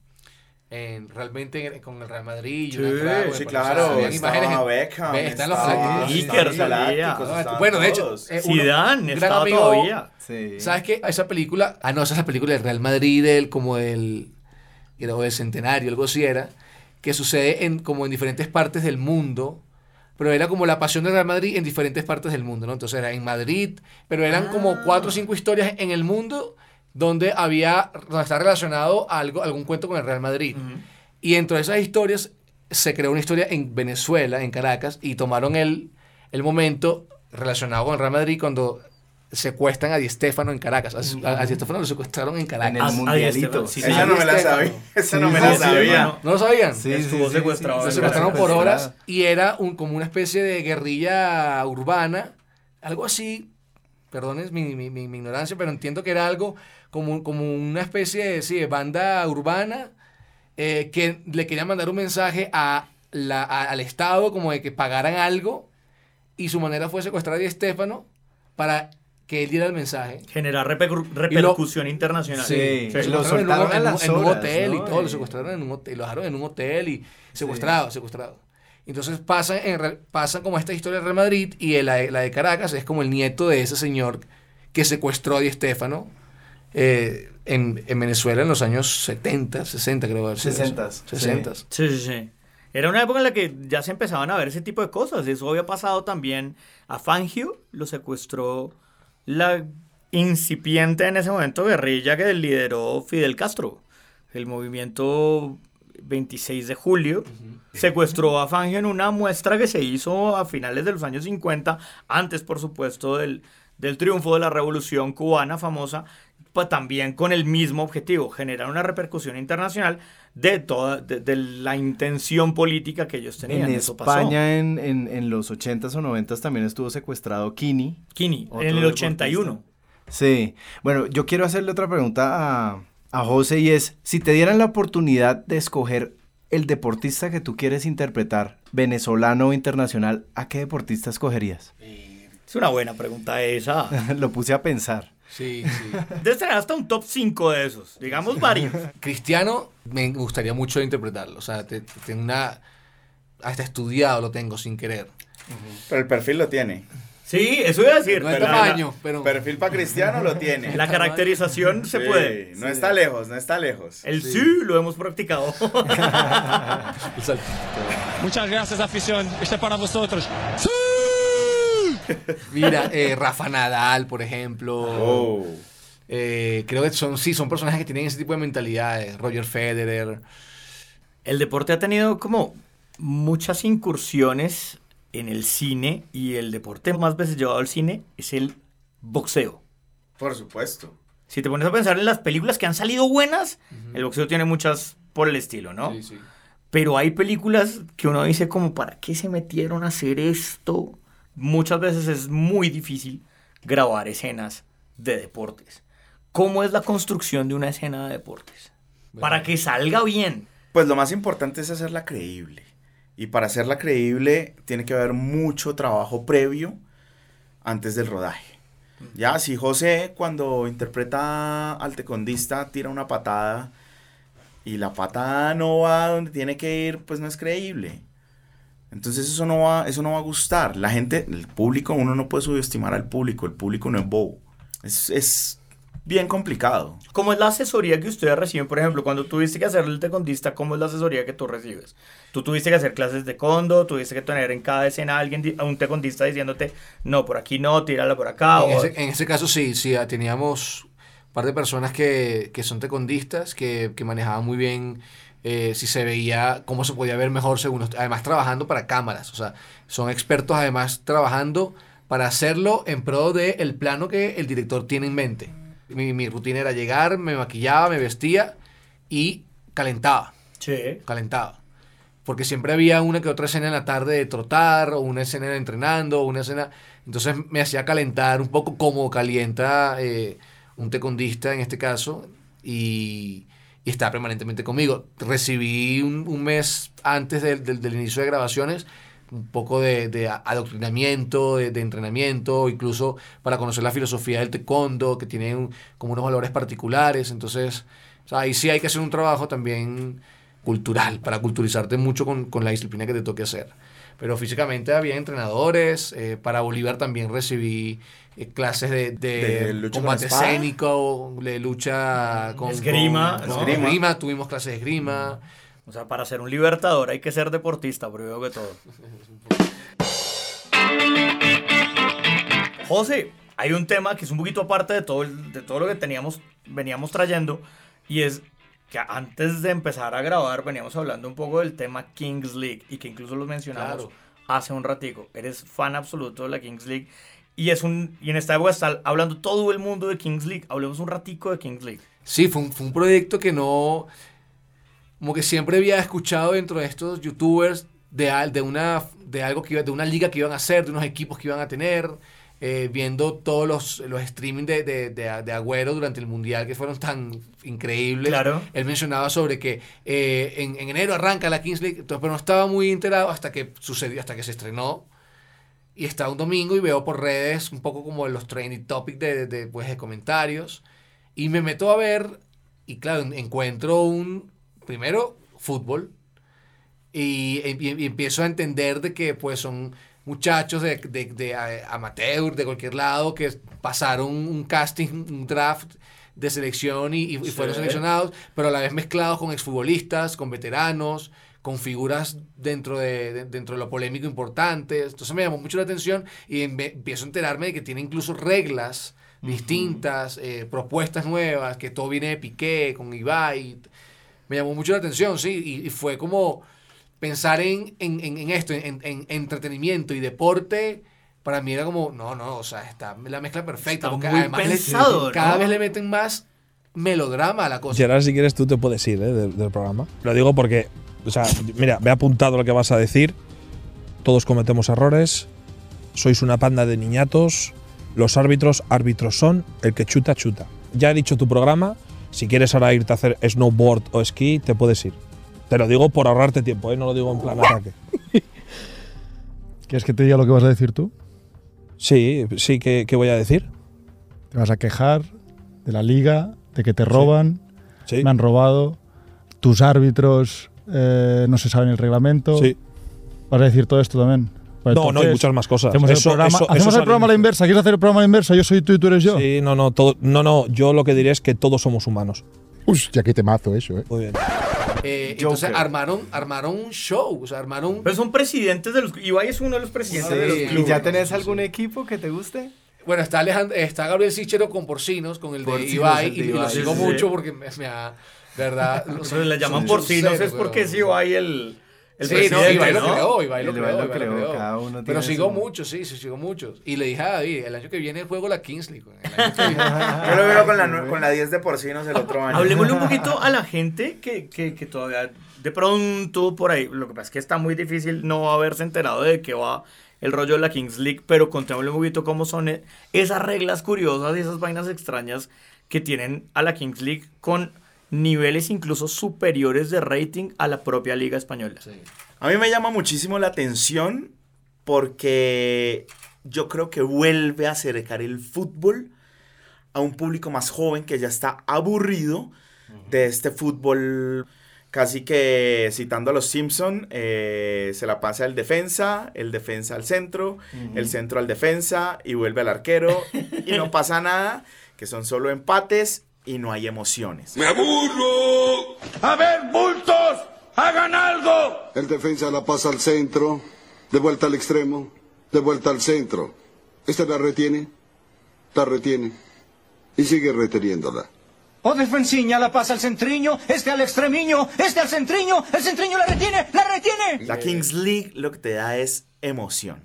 en- realmente en- con el Real Madrid. Sí, Arab, Sí, claro. Estaba imágenes en- Beckham. Están los. Iker bueno, de hecho, eh, uno- Zidane un gran estaba amigo- todavía. ¿Sabes qué? Esa película, ah no, esa es la película del Real Madrid, del, como del, era del centenario, algo así era, que sucede en, como en diferentes partes del mundo, pero era como la pasión del Real Madrid en diferentes partes del mundo, ¿no? Entonces era en Madrid, pero eran como cuatro o cinco historias en el mundo donde había, donde está relacionado a algo, algún cuento con el Real Madrid. Y dentro de esas historias se creó una historia en Venezuela, en Caracas, y tomaron el, el momento relacionado con el Real Madrid cuando secuestran a Di Stéfano en Caracas. A, a Di Stéfano lo secuestraron en Caracas. En el mundialito. está, sí, Esa sí. no me la Stefano. sabía. Esa no Sí, me sí, la sí, sabía. no. ¿No lo sabían? Sí, Estuvo sí, sí, secuestrado. sí, Lo sí, secuestraron por horas y era un, como una especie de guerrilla urbana, algo así, perdones mi, mi- mi- mi ignorancia, pero entiendo que era algo como, como una especie de, sí, de banda urbana eh, que le querían mandar un mensaje a la- a- al Estado como de que pagaran algo y su manera fue secuestrar a Di Stéfano para que él diera el mensaje. Generar repercu- repercusión internacional. Sí. Lo Sí, lo secuestraron en un- soltaron en un, las en un hotel y ¿no? todo, lo secuestraron en un hotel, lo dejaron en un hotel y secuestrado, secuestrado. Entonces pasa, en, pasa como esta historia de Real Madrid y la, de- la de Caracas es como el nieto de ese señor que secuestró a Di Stéfano eh, en, en Venezuela en los años 70, 60 creo. eso. 60s, 60. Sí, sí, sí. Era una época en la que ya se empezaban a ver ese tipo de cosas. Eso había pasado también a Fangio, lo secuestró la incipiente en ese momento guerrilla que lideró Fidel Castro. El movimiento 26 de julio secuestró a Fangio en una muestra que se hizo a finales de los años 50, antes por supuesto del, del triunfo de la revolución cubana famosa, pues también con el mismo objetivo, generar una repercusión internacional de toda de, de la intención política que ellos tenían. En Eso. España en, en, en los 80s o 90s también estuvo secuestrado Kini. Kini, en el deportista. 81. Sí. Bueno, yo quiero hacerle otra pregunta a, a José y es, si te dieran la oportunidad de escoger el deportista que tú quieres interpretar, venezolano o internacional, ¿a qué deportista escogerías? Es una buena pregunta esa. Lo puse a pensar. Sí, sí. Debes tener hasta un top 5 de esos, digamos varios. Cristiano me gustaría mucho interpretarlo. O sea, te- te- tengo una... Hasta estudiado lo tengo sin querer. Pero el perfil lo tiene. Sí, eso iba a decir. No es pero tamaño, pero... Perfil para Cristiano lo tiene. La caracterización se Sí, puede. No está lejos, no está lejos. El sí, lo hemos practicado. Muchas gracias, afición. Este es para vosotros. Mira, eh, Rafa Nadal, por ejemplo. Oh. Eh, creo que son, sí, son personajes que tienen ese tipo de mentalidades. Roger Federer. El deporte ha tenido como muchas incursiones en el cine y el deporte más veces llevado al cine es el boxeo. Por supuesto. Si te pones a pensar en las películas que han salido buenas, el boxeo tiene muchas por el estilo, ¿no? Sí, sí. Pero hay películas que uno dice como, ¿para qué se metieron a hacer esto? Muchas veces es muy difícil grabar escenas de deportes. ¿Cómo es la construcción de una escena de deportes? Para que salga bien. Pues lo más importante es hacerla creíble. Y para hacerla creíble tiene que haber mucho trabajo previo antes del rodaje. Ya, si José cuando interpreta al tecondista tira una patada y la patada no va donde tiene que ir, pues no es creíble. Entonces eso no va, eso no va a gustar. La gente, el público, uno no puede subestimar al público. El público no es bobo. Es, es bien complicado. ¿Cómo es la asesoría que ustedes reciben? Por ejemplo, cuando tuviste que hacer el tecondista, ¿cómo es la asesoría que tú recibes? Tú tuviste que hacer clases de condo, tuviste que tener en cada escena a alguien, a un tecondista diciéndote, no, por aquí no, tírala por acá. En o- ese, en ese caso sí, sí, ah, teníamos un par de personas que, que son tecondistas, que, que manejaban muy bien eh, si se veía cómo se podía ver mejor según además trabajando para cámaras, o sea, son expertos además trabajando para hacerlo en pro del plano que el director tiene en mente. Mi, mi rutina era llegar, me maquillaba, me vestía y calentaba. Sí. Calentaba. Porque siempre había una que otra escena en la tarde de trotar, o una escena de entrenando, o una escena. Entonces me hacía calentar un poco como calienta eh, un tecondista en este caso, y, y estaba permanentemente conmigo. Recibí un, mes antes del- del- inicio de grabaciones un poco de, de adoctrinamiento, de, entrenamiento, incluso para conocer la filosofía del taekwondo, que tiene como unos valores particulares. Entonces, o ahí sí hay que hacer un trabajo también cultural, para culturizarte mucho con, con la disciplina que te toque hacer. Pero físicamente había entrenadores, eh, para Bolívar también recibí eh, clases de, de ¿De lucha con combate espada? escénico, de lucha con Esgrima, con- ¿no? con esgrima, tuvimos clases de esgrima. O sea, para ser un libertador hay que ser deportista, primero que todo. José, hay un tema que es un poquito aparte de todo, el- de todo lo que teníamos, veníamos trayendo, y es que antes de empezar a grabar veníamos hablando un poco del tema Kings League, y que incluso lo mencionamos Claro. hace un ratico. Eres fan absoluto de la Kings League, y, es un, y en esta época está hablando todo el mundo de Kings League. Hablemos un ratico de Kings League. Sí, fue un, fue un proyecto que no. Como que siempre había escuchado dentro de estos youtubers de, de, una, de algo que iba, de una liga que iban a hacer, de unos equipos que iban a tener, eh, viendo todos los, los streaming de, de, de, de Agüero durante el Mundial que fueron tan increíbles. Claro. Él mencionaba sobre que eh, en, en enero arranca la Kings League, entonces, pero no estaba muy enterado hasta que sucedió, hasta que se estrenó. Y está un domingo y veo por redes un poco como los trending topics de, de, pues, de comentarios. Y me meto a ver y claro, en- encuentro un, primero, fútbol. y, y- y empiezo a entender de que pues son muchachos de, de, de, amateur, de cualquier lado, que pasaron un casting, un draft de selección y, y- y fueron Sí. seleccionados, pero a la vez mezclados con exfutbolistas, con veteranos, con figuras dentro de, de- dentro de lo polémico importantes. Entonces me llamó mucho la atención y em- empiezo a enterarme de que tiene incluso reglas distintas, eh, propuestas nuevas, que todo viene de Piqué, con Ibai. Me llamó mucho la atención, sí, y, y fue como pensar en, en, en- en esto, en, en entretenimiento y deporte. Para mí era como, no, no, o sea, está la mezcla perfecta. Está porque muy además cada ¿no? vez le meten más melodrama a la cosa. Gerard, si quieres, tú te puedes ir ¿eh? del, del programa. Lo digo porque, o sea, mira, me he apuntado lo que vas a decir. Todos cometemos errores. Sois una panda de niñatos. Los árbitros, árbitros son. El que chuta, chuta. Ya he dicho tu programa. Si quieres ahora irte a hacer snowboard o esquí, te puedes ir. Te lo digo por ahorrarte tiempo, ¿eh? no lo digo en plan ataque. ¿Quieres que te diga lo que vas a decir tú? Sí, sí, ¿qué, qué voy a decir? Te vas a quejar de la liga, de que te roban, Sí. me han robado, tus árbitros eh, no se saben el reglamento. Sí. Vas a decir todo esto también. Pues No, no, hay muchas más cosas. Hacemos Eso- el programa, eso- hacemos eso el es al programa a la inversa. ¿Quieres hacer el programa a la inversa? Yo soy tú y tú eres yo. Sí, no, no, todo, no, no, yo lo que diré es que todos somos humanos. Uy, ya que temazo eso, ¿eh? Muy bien. Eh, entonces armaron, armaron un show, o sea, armaron... Pero son presidentes de los... Ibai es uno de los presidentes de los clubes. ¿Y ya tenés algún equipo que te guste? Bueno, está, Alejand- está Gabriel Sichero con Porcinos, con el de Porcinos, Ibai, el de y, y lo sigo sí, mucho sí. porque me, me ha... verdad... Pero le llaman porcinos es porque weón. es Ibai el, el sí, no, Ibai lo ¿no? creó, Ibai lo El creó, Ibai lo Ibai lo creó, creó. cada uno Pero sigo su- muchos, sí, sí, sigo muchos. Y le dije a David, el año que viene juego la Kings League. weón, el año que viene. Yo lo veo con la, con la 10 de porcinos el otro año. Hablemosle un poquito a la gente que, que, que todavía de pronto por ahí, lo que pasa es que está muy difícil no haberse enterado de qué va el rollo de la Kings League, pero contémosle un poquito cómo son e- esas reglas curiosas y esas vainas extrañas que tienen a la Kings League con niveles incluso superiores de rating a la propia liga española. A mí me llama muchísimo la atención porque yo creo que vuelve a acercar el fútbol a un público más joven que ya está aburrido de este fútbol casi que citando a los Simpson eh, se la pasa el defensa, el defensa al centro, el centro al defensa y vuelve al arquero y no pasa nada, que son solo empates y no hay emociones. ¡Me aburro! A ver, bultos, hagan algo. El defensa la pasa al centro, de vuelta al extremo, de vuelta al centro. Este la retiene, la retiene y sigue reteniéndola. O defensiña la pasa al centriño, este al extremiño, este al centriño, el centriño la retiene, la retiene. La Kings League lo que te da es emoción.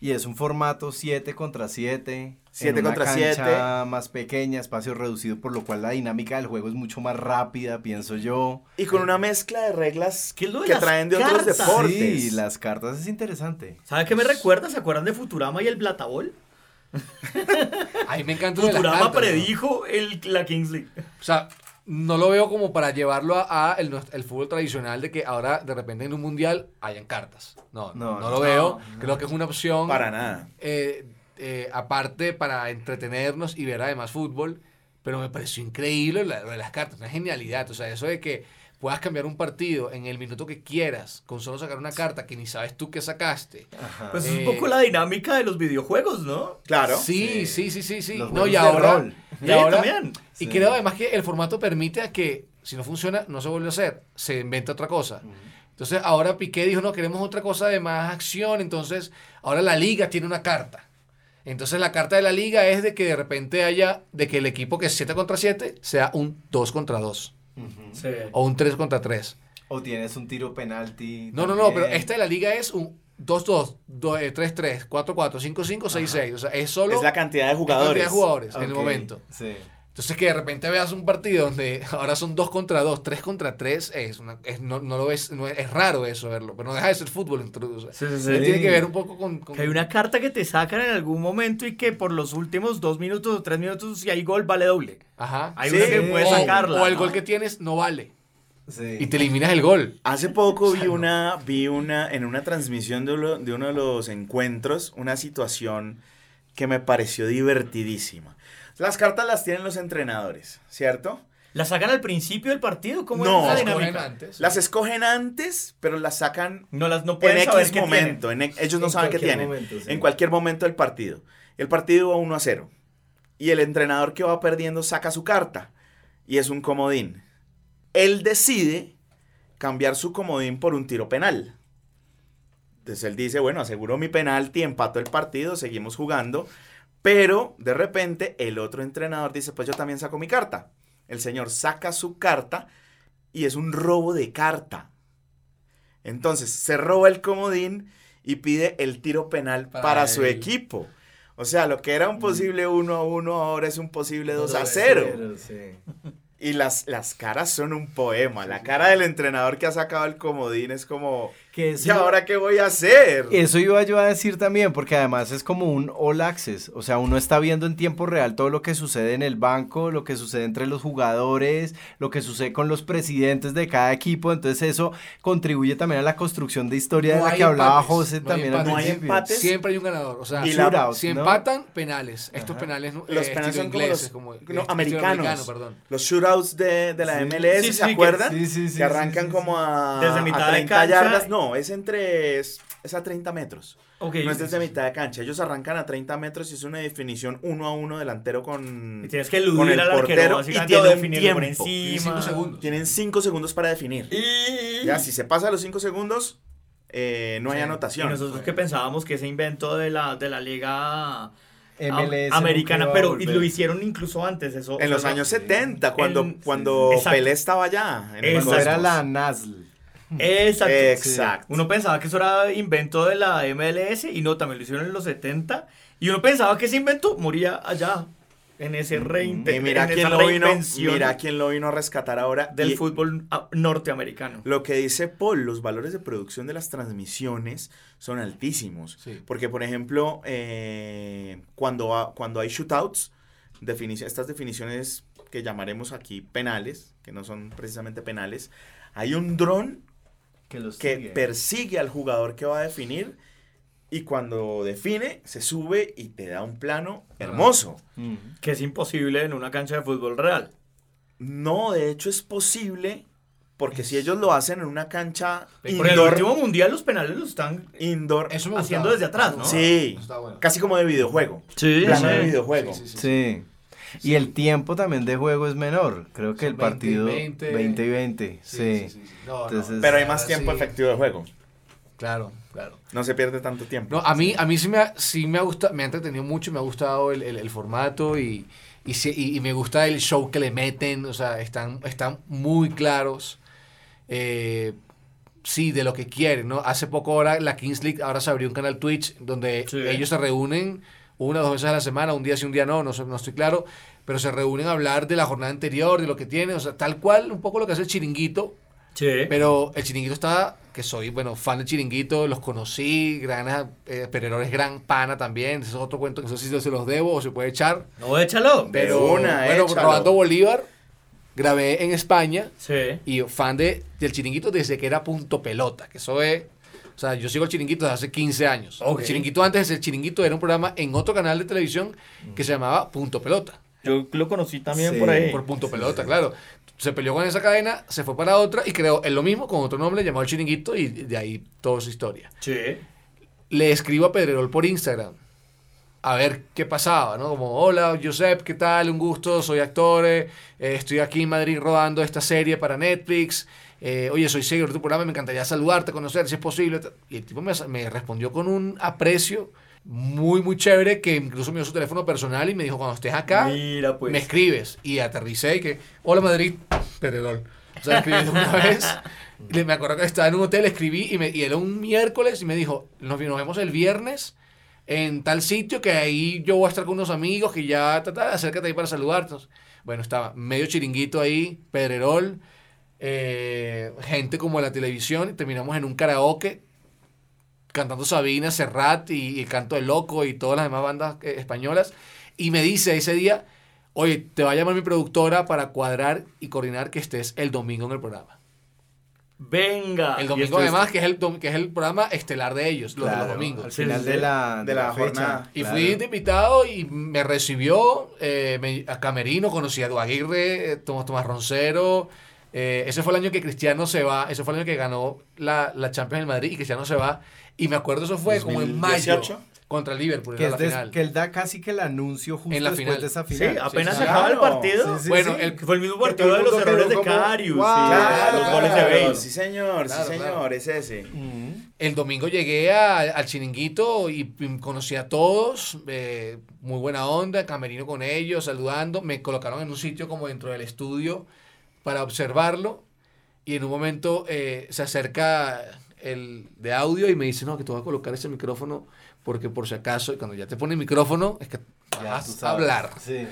Y es un formato 7 contra 7. Siete en una contra cancha siete. más pequeña, espacio reducido, por lo cual la dinámica del juego es mucho más rápida, pienso yo. Y con una mezcla de reglas que, lo de traen de otros deportes. Sí, las cartas es interesante. ¿Sabe qué me recuerda? ¿Se acuerdan de Futurama y el Platabol? A mí me encanta Futurama cartas, ¿no? predijo el, la Kings League. O sea, no lo veo como para llevarlo a, a el, el fútbol tradicional de que ahora de repente en un mundial hayan cartas. No, no, No, no lo no, veo. no. Creo que es una opción. Para nada. eh, eh, aparte para entretenernos y ver además fútbol. Pero me pareció increíble la- lo de las cartas, una genialidad. O sea, eso de que puedas cambiar un partido en el minuto que quieras con solo sacar una carta que ni sabes tú que sacaste. Pues es Eh, un poco la dinámica de los videojuegos, ¿no? Claro. Sí, sí, sí, sí, sí. Los No, y ahora, rol. y ahora- también. y Sí. creo además que el formato permite a que si no funciona, no se vuelve a hacer, se inventa otra cosa. Entonces ahora Piqué dijo, no, queremos otra cosa de más acción, entonces ahora la liga tiene una carta. Entonces la carta de la liga es de que de repente haya, de que el equipo que es 7 contra 7 sea un 2 contra 2 Sí. o un 3 contra 3. O tienes un tiro penalti. No, no, no, pero también. esta de la liga es un 2-2, 3-3, 4-4, 5-5, 6-6. O sea, es solo. Es la cantidad de es jugadores. cantidad de jugadores en el momento. Sí. Entonces, que de repente veas un partido donde ahora son 2 contra 2, 3 contra 3, es una, es, no, no lo ves, no es, es raro eso verlo, pero no deja de ser fútbol. Entonces, Sí, sí, sí. Tiene que ver un poco con. con- Que hay una carta que te sacan en algún momento y que por los últimos dos minutos o tres minutos, si hay gol, vale doble. Ajá. Hay Sí. una que puedes o, sacarla. o el ¿no? gol que tienes no vale. Sí. Y te eliminas el gol. Hace poco vi una, vi una, en una transmisión de uno, de uno de los encuentros, una situación que me pareció divertidísima. Las cartas las tienen los entrenadores, ¿cierto? ¿Las sacan al principio del partido? ¿Cómo No, es la las dinámica? Las escogen antes, pero las sacan No las no en pueden saber X momento. en ellos no En saben qué cualquier tienen. momento, sí. En cualquier momento del partido. El partido va 1 a 0. Y el entrenador que va perdiendo saca su carta. Y es un comodín. Él decide cambiar su comodín por un tiro penal. Entonces él dice, bueno, aseguro mi penalti, empato el partido, seguimos jugando. Pero de repente el otro entrenador dice, pues yo también saco mi carta. El señor saca su carta y es un robo de carta. Entonces se roba el comodín y pide el tiro penal para, Para su equipo. O sea, lo que era un posible 1 a 1 ahora es un posible 2 a 0. Y las, las caras son un poema. La cara del entrenador que ha sacado el comodín es como, Que ¿y ahora qué voy a hacer? Eso iba yo a decir también, porque además es como un all access, o sea, uno está viendo en tiempo real todo lo que sucede en el banco, lo que sucede entre los jugadores, lo que sucede con los presidentes de cada equipo, entonces eso contribuye también a la construcción de historia No de la hay que hablaba empates, José no hay también al empates. principio. Siempre hay un ganador. O sea, Y la- Shootouts, si ¿no? empatan, penales. Estos Ajá. penales no- Los eh, penales son como ingleses, los como- no, estilo americanos. americano, perdón. Los shootouts de, de la Sí. MLS, Sí, ¿se sí, que- acuerdan? sí, sí, sí, que arrancan sí, sí, como a, Desde a mitad de 30 cancha. yardas. No, es entre. Es, es a 30 metros. No es desde sí, mitad de cancha. Ellos arrancan a 30 metros y es una definición uno a uno delantero con. Y tienes que eludir con el al arquero, portero básicamente, y te da un definirlo por tiempo. encima. Tiene cinco segundos. Tienen 5 segundos para definir. Y... Ya, si se pasa los 5 segundos, eh, no hay Y anotación. nosotros que pensábamos que ese invento de la, de la liga MLS am- americana, pero y lo hicieron incluso antes. Eso, En o los sea, años 70, cuando, en- cuando. Pelé estaba allá. En. Cuando era la NASL. Exacto. Exacto. Uno pensaba que eso era invento de la MLS y no, también lo hicieron en los 70. Y uno pensaba que ese invento moría allá, en ese reinte, Y mira quién lo vino, mira quién lo vino a rescatar ahora. del Y fútbol ah, norteamericano. Lo que dice Paul, los valores de producción de las transmisiones son altísimos. Sí. Porque, por ejemplo, eh, cuando, cuando hay shootouts, definici- estas definiciones que llamaremos aquí penales, que no son precisamente penales, hay un dron Que los que sigue. persigue al jugador que va a definir y cuando define se sube y te da un plano hermoso. Mm. Que es imposible en una cancha de fútbol real. No, de hecho es posible porque si ellos lo hacen en una cancha Por el indoor, último mundial los penales los están indoor Eso me haciendo desde atrás, ¿no? Sí, Eso está bueno. casi como de videojuego. Sí, Plano sí. de videojuego. Sí, sí, sí. Sí. Y el tiempo también de juego es menor. Creo que el Son 20 y partido 20. 20 y 20. Sí. Sí, sí, sí, sí. No, no. Entonces, Pero hay más tiempo Sí. efectivo de juego. Claro, claro. No se pierde tanto tiempo. No, a mí, a mí sí me ha, sí me ha gustado, me ha entretenido mucho, me ha gustado el, el- el formato y, y, sí- y- y me gusta el show que le meten, o sea, están, están muy claros. eh, sí, de lo que quieren, ¿no? Hace poco ahora la Kings League, ahora se abrió un canal Twitch donde Sí. ellos se reúnen una o dos veces a la semana, un día sí, un día no, no, no estoy claro, pero se reúnen a hablar de la jornada anterior, de lo que tienen, o sea, tal cual, un poco lo que hace el chiringuito, Sí. pero el chiringuito está, que soy, bueno, fan del chiringuito, los conocí, gran, eh, Pererol es gran pana también, ese es otro cuento que no sé si se los debo o se puede echar, No, échalo. pero una, bueno, échalo. robando Bolívar, grabé en España Sí. y fan de, del chiringuito desde que era punto pelota, que eso es, o sea, yo sigo el chiringuito desde hace 15 años. El chiringuito antes de ser chiringuito era un programa en otro canal de televisión que se llamaba Punto Pelota. Yo lo conocí también Sí. por ahí. Por punto pelota, claro. Se peleó con esa cadena, se fue para otra y creó el lo mismo con otro nombre llamado El Chiringuito y de ahí toda su historia. Sí. Le escribo a Pedrerol por Instagram a ver qué pasaba, ¿no? Como, hola, Josep, ¿qué tal? Un gusto, soy actor, eh, estoy aquí en Madrid rodando esta serie para Netflix. Eh, oye, soy seguidor de tu programa, me encantaría saludarte, conocer, si es posible. Y el tipo me, me respondió con un aprecio muy, muy chévere que incluso me dio su teléfono personal y me dijo, cuando estés acá, Mira, pues. me escribes. Y aterricé y que, hola Madrid, Pedrerol. O sea, escribí una vez. Le- Me acuerdo que estaba en un hotel, escribí y, me, y era un miércoles y me dijo, nos, nos vemos el viernes en tal sitio que ahí yo voy a estar con unos amigos que ya, ta, ta, acércate ahí para saludarnos. Bueno, estaba medio chiringuito ahí, Pedrerol, eh, gente como en la televisión, y terminamos en un karaoke cantando Sabina, Serrat y, y el Canto del Loco y todas las demás bandas eh, españolas. Y me dice ese día, oye, te va a llamar mi productora para cuadrar y coordinar que estés el domingo en el programa. Venga. El domingo además, que es, el, que es el programa estelar de ellos, los, de Claro, los domingos. al final de la, De la fecha, jornada. Y claro. fui de invitado y me recibió eh, me- a Camerino, conocí a Edu Aguirre, eh, Tomás, Tomás Roncero. Eh, ese fue el año que Cristiano se va, ese fue el año que ganó la, la Champions del Madrid y Cristiano se va. Y me acuerdo, eso fue como en mayo 2018. contra el Liverpool, Que, era la des- final. que él da casi que el anuncio justo En la después final. de esa Sí, final. apenas sí, se acaba el claro. partido. Sí, sí, bueno, sí. el, fue el mismo partido de el los errores de como- Carius. Wow. Claro, los goles de claro, Bale. Sí, señor, Claro, sí, señor, claro. es ese. el domingo llegué a- al chiringuito y, y conocí a todos, eh, muy buena onda, camerino con ellos, saludando. Me colocaron en un sitio como dentro del estudio para observarlo. Y en un momento eh, se acerca el de audio y me dice, no, que te voy a colocar ese micrófono porque por si acaso, y cuando ya te pone el micrófono, es que Ya vas a hablar. Sí.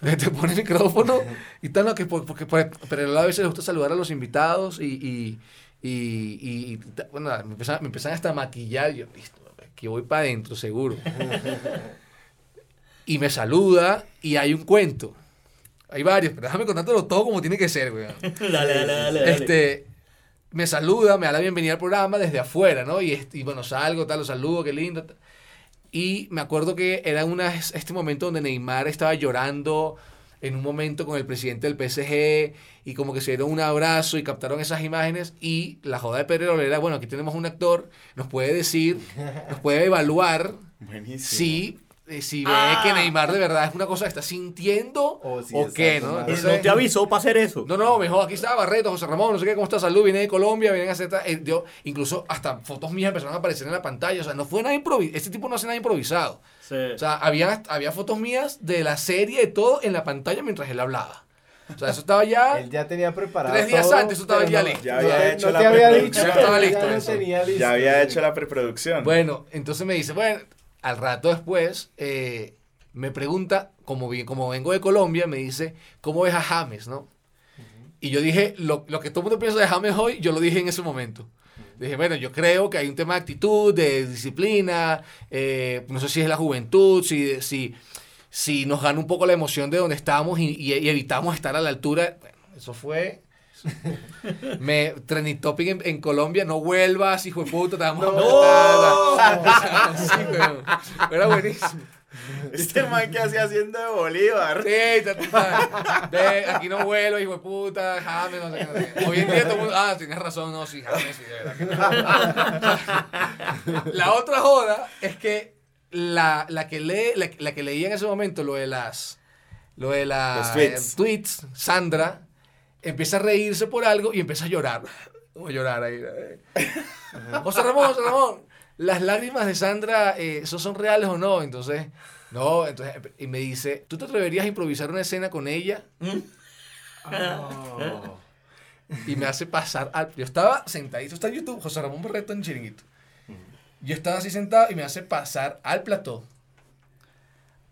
Te pone el micrófono y tal, no, que por- porque, por- pero a veces le gusta saludar a los invitados y, y, y, y- bueno, me empiezan, me empiezan hasta a maquillar. y Yo, listo, aquí voy para adentro, seguro. y me saluda y hay un cuento. Hay varios, pero déjame contándolo todo como tiene que ser, güey. Dale, dale, dale. dale. Este, me saluda, me da la bienvenida al programa desde afuera, ¿no? Y, este- y bueno, salgo, tal, lo saludo, qué lindo. tal. Y me acuerdo que era una, este momento donde Neymar estaba llorando en un momento con el presidente del PSG y como que se dieron un abrazo y captaron esas imágenes y la joda de Pedro era, bueno, aquí tenemos un actor, nos puede decir, nos puede evaluar Buenísimo. si, eh, si ve Ah. que Neymar de verdad es una cosa que está sintiendo O si o es qué, algo ¿no? Y Entonces- no te avisó para hacer eso. no, no, mejor aquí está Barreto, José Ramón, no sé qué, cómo está salud, viene de Colombia, vienen a hacer. eh, yo, incluso hasta fotos mías empezaron a aparecer en la pantalla. O sea, no fue nada improvisado. Este tipo no hace nada improvisado. Sí. O sea, había, había fotos mías de la serie, de todo en la pantalla mientras él hablaba. O sea, eso estaba ya. Él ya tenía preparado Tres días todo, antes eso estaba ya no- listo. Ya no había te- hecho no la te había dicho, preproducción. Estaba ya listo lo eso. tenía listo. Ya había hecho la preproducción. Bueno, entonces me dice, bueno, al rato después eh, me pregunta, como, como vengo de Colombia, me dice, ¿cómo ves a James, no? Y yo dije, lo, lo que todo el mundo piensa de James hoy, yo lo dije en ese momento. Dije, bueno, yo creo que hay un tema de actitud, de disciplina, eh, no sé si es la juventud, si, si, si nos gana un poco la emoción de donde estamos y, y- y evitamos estar a la altura. Bueno, eso fue... Me trending topic en, en Colombia, no vuelvas, hijo de puta, te vamos a matar. Sí, weón. Era buenísimo. Este man que hacía haciendo de Bolívar. Sí, ta- ta- ve, aquí no vuelvo, hijo de puta, James, no sé qué, no. Hoy en día todo el mundo, ah, tienes razón, no, sí, James, sí, de verdad que- La otra joda es que la, la que lee, la, la que leía en ese momento lo de las, lo de las tweets. eh, tweets, Sandra, empieza a reírse por algo y empieza a llorar. Voy a llorar ahí. eh. José Ramón, José Ramón, las lágrimas de Sandra, eh, ¿esos son reales o no? Entonces, no, entonces, y me dice, ¿tú te atreverías a improvisar una escena con ella? Y me hace pasar al... Yo estaba sentadito, está en YouTube, José Ramón Barreto en Chiringuito. Yo estaba así sentado y me hace pasar al plató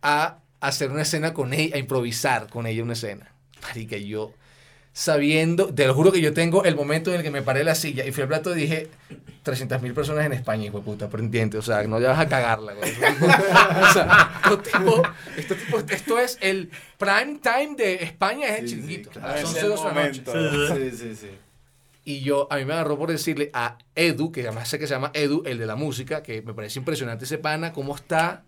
a hacer una escena con ella, a improvisar con ella una escena. Marica, yo sabiendo, te lo juro que yo tengo el momento en el que me paré de la silla y fui al plato y dije 300 mil personas en España, hijo de puta, pero entiende, o sea, no ya vas a cagarla, güey. o sea, estos tipos- esto es el prime time de España, es el chiringuito. a las Es 11 el 12 de la noche. momento. Sí, sí, sí. Y yo, a mí me agarró por decirle a Edu, que además sé que se llama Edu, el de la música, que me parece impresionante ese pana, cómo está,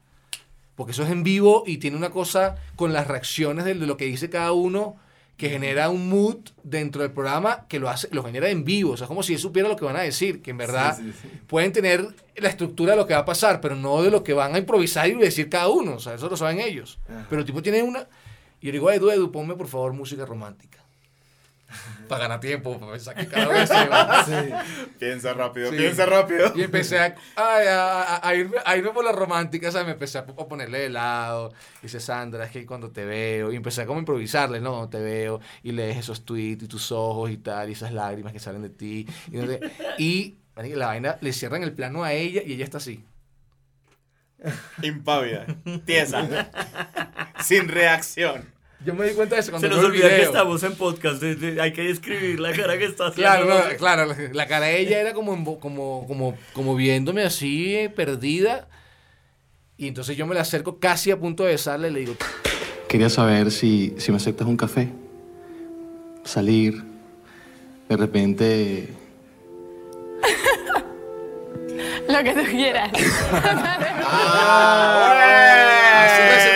porque eso es en vivo y tiene una cosa con las reacciones de, de lo que dice cada uno, que genera un mood dentro del programa que lo hace, lo genera en vivo. O sea, como si él supiera lo que van a decir, que en verdad Sí, sí, sí. pueden tener la estructura de lo que va a pasar, pero no de lo que van a improvisar y decir cada uno. O sea, eso lo saben ellos. Pero el tipo tiene una. Y yo digo, Edu, Edu, ponme por favor música romántica. Para ganar tiempo, para pensar que cada vez se va. Piensa rápido, Sí. piensa rápido. Y empecé a, a, a- a irme, a irme por la romántica, ¿sabes? Me empecé a, a ponerle de lado. Dice Sandra, es que cuando te veo. Y empecé a como improvisarle, ¿no? Cuando te veo y lees esos tweets y tus ojos y tal, y esas lágrimas que salen de ti. Y, no sé- y marica, la vaina le cierran el plano a ella y ella está así. Impávida, tiesa, sin reacción. Yo me di cuenta de eso cuando Se nos olvida que estamos en podcast. de- de- hay que describir la cara que está haciendo. Claro, no, claro, la, la cara de ella era como, como, como, como viéndome así, eh, perdida. Y entonces yo me la acerco casi a punto de besarle y le digo, Quería saber si, si me aceptas un café. Salir. De repente Lo que tú quieras. Así reaccionó-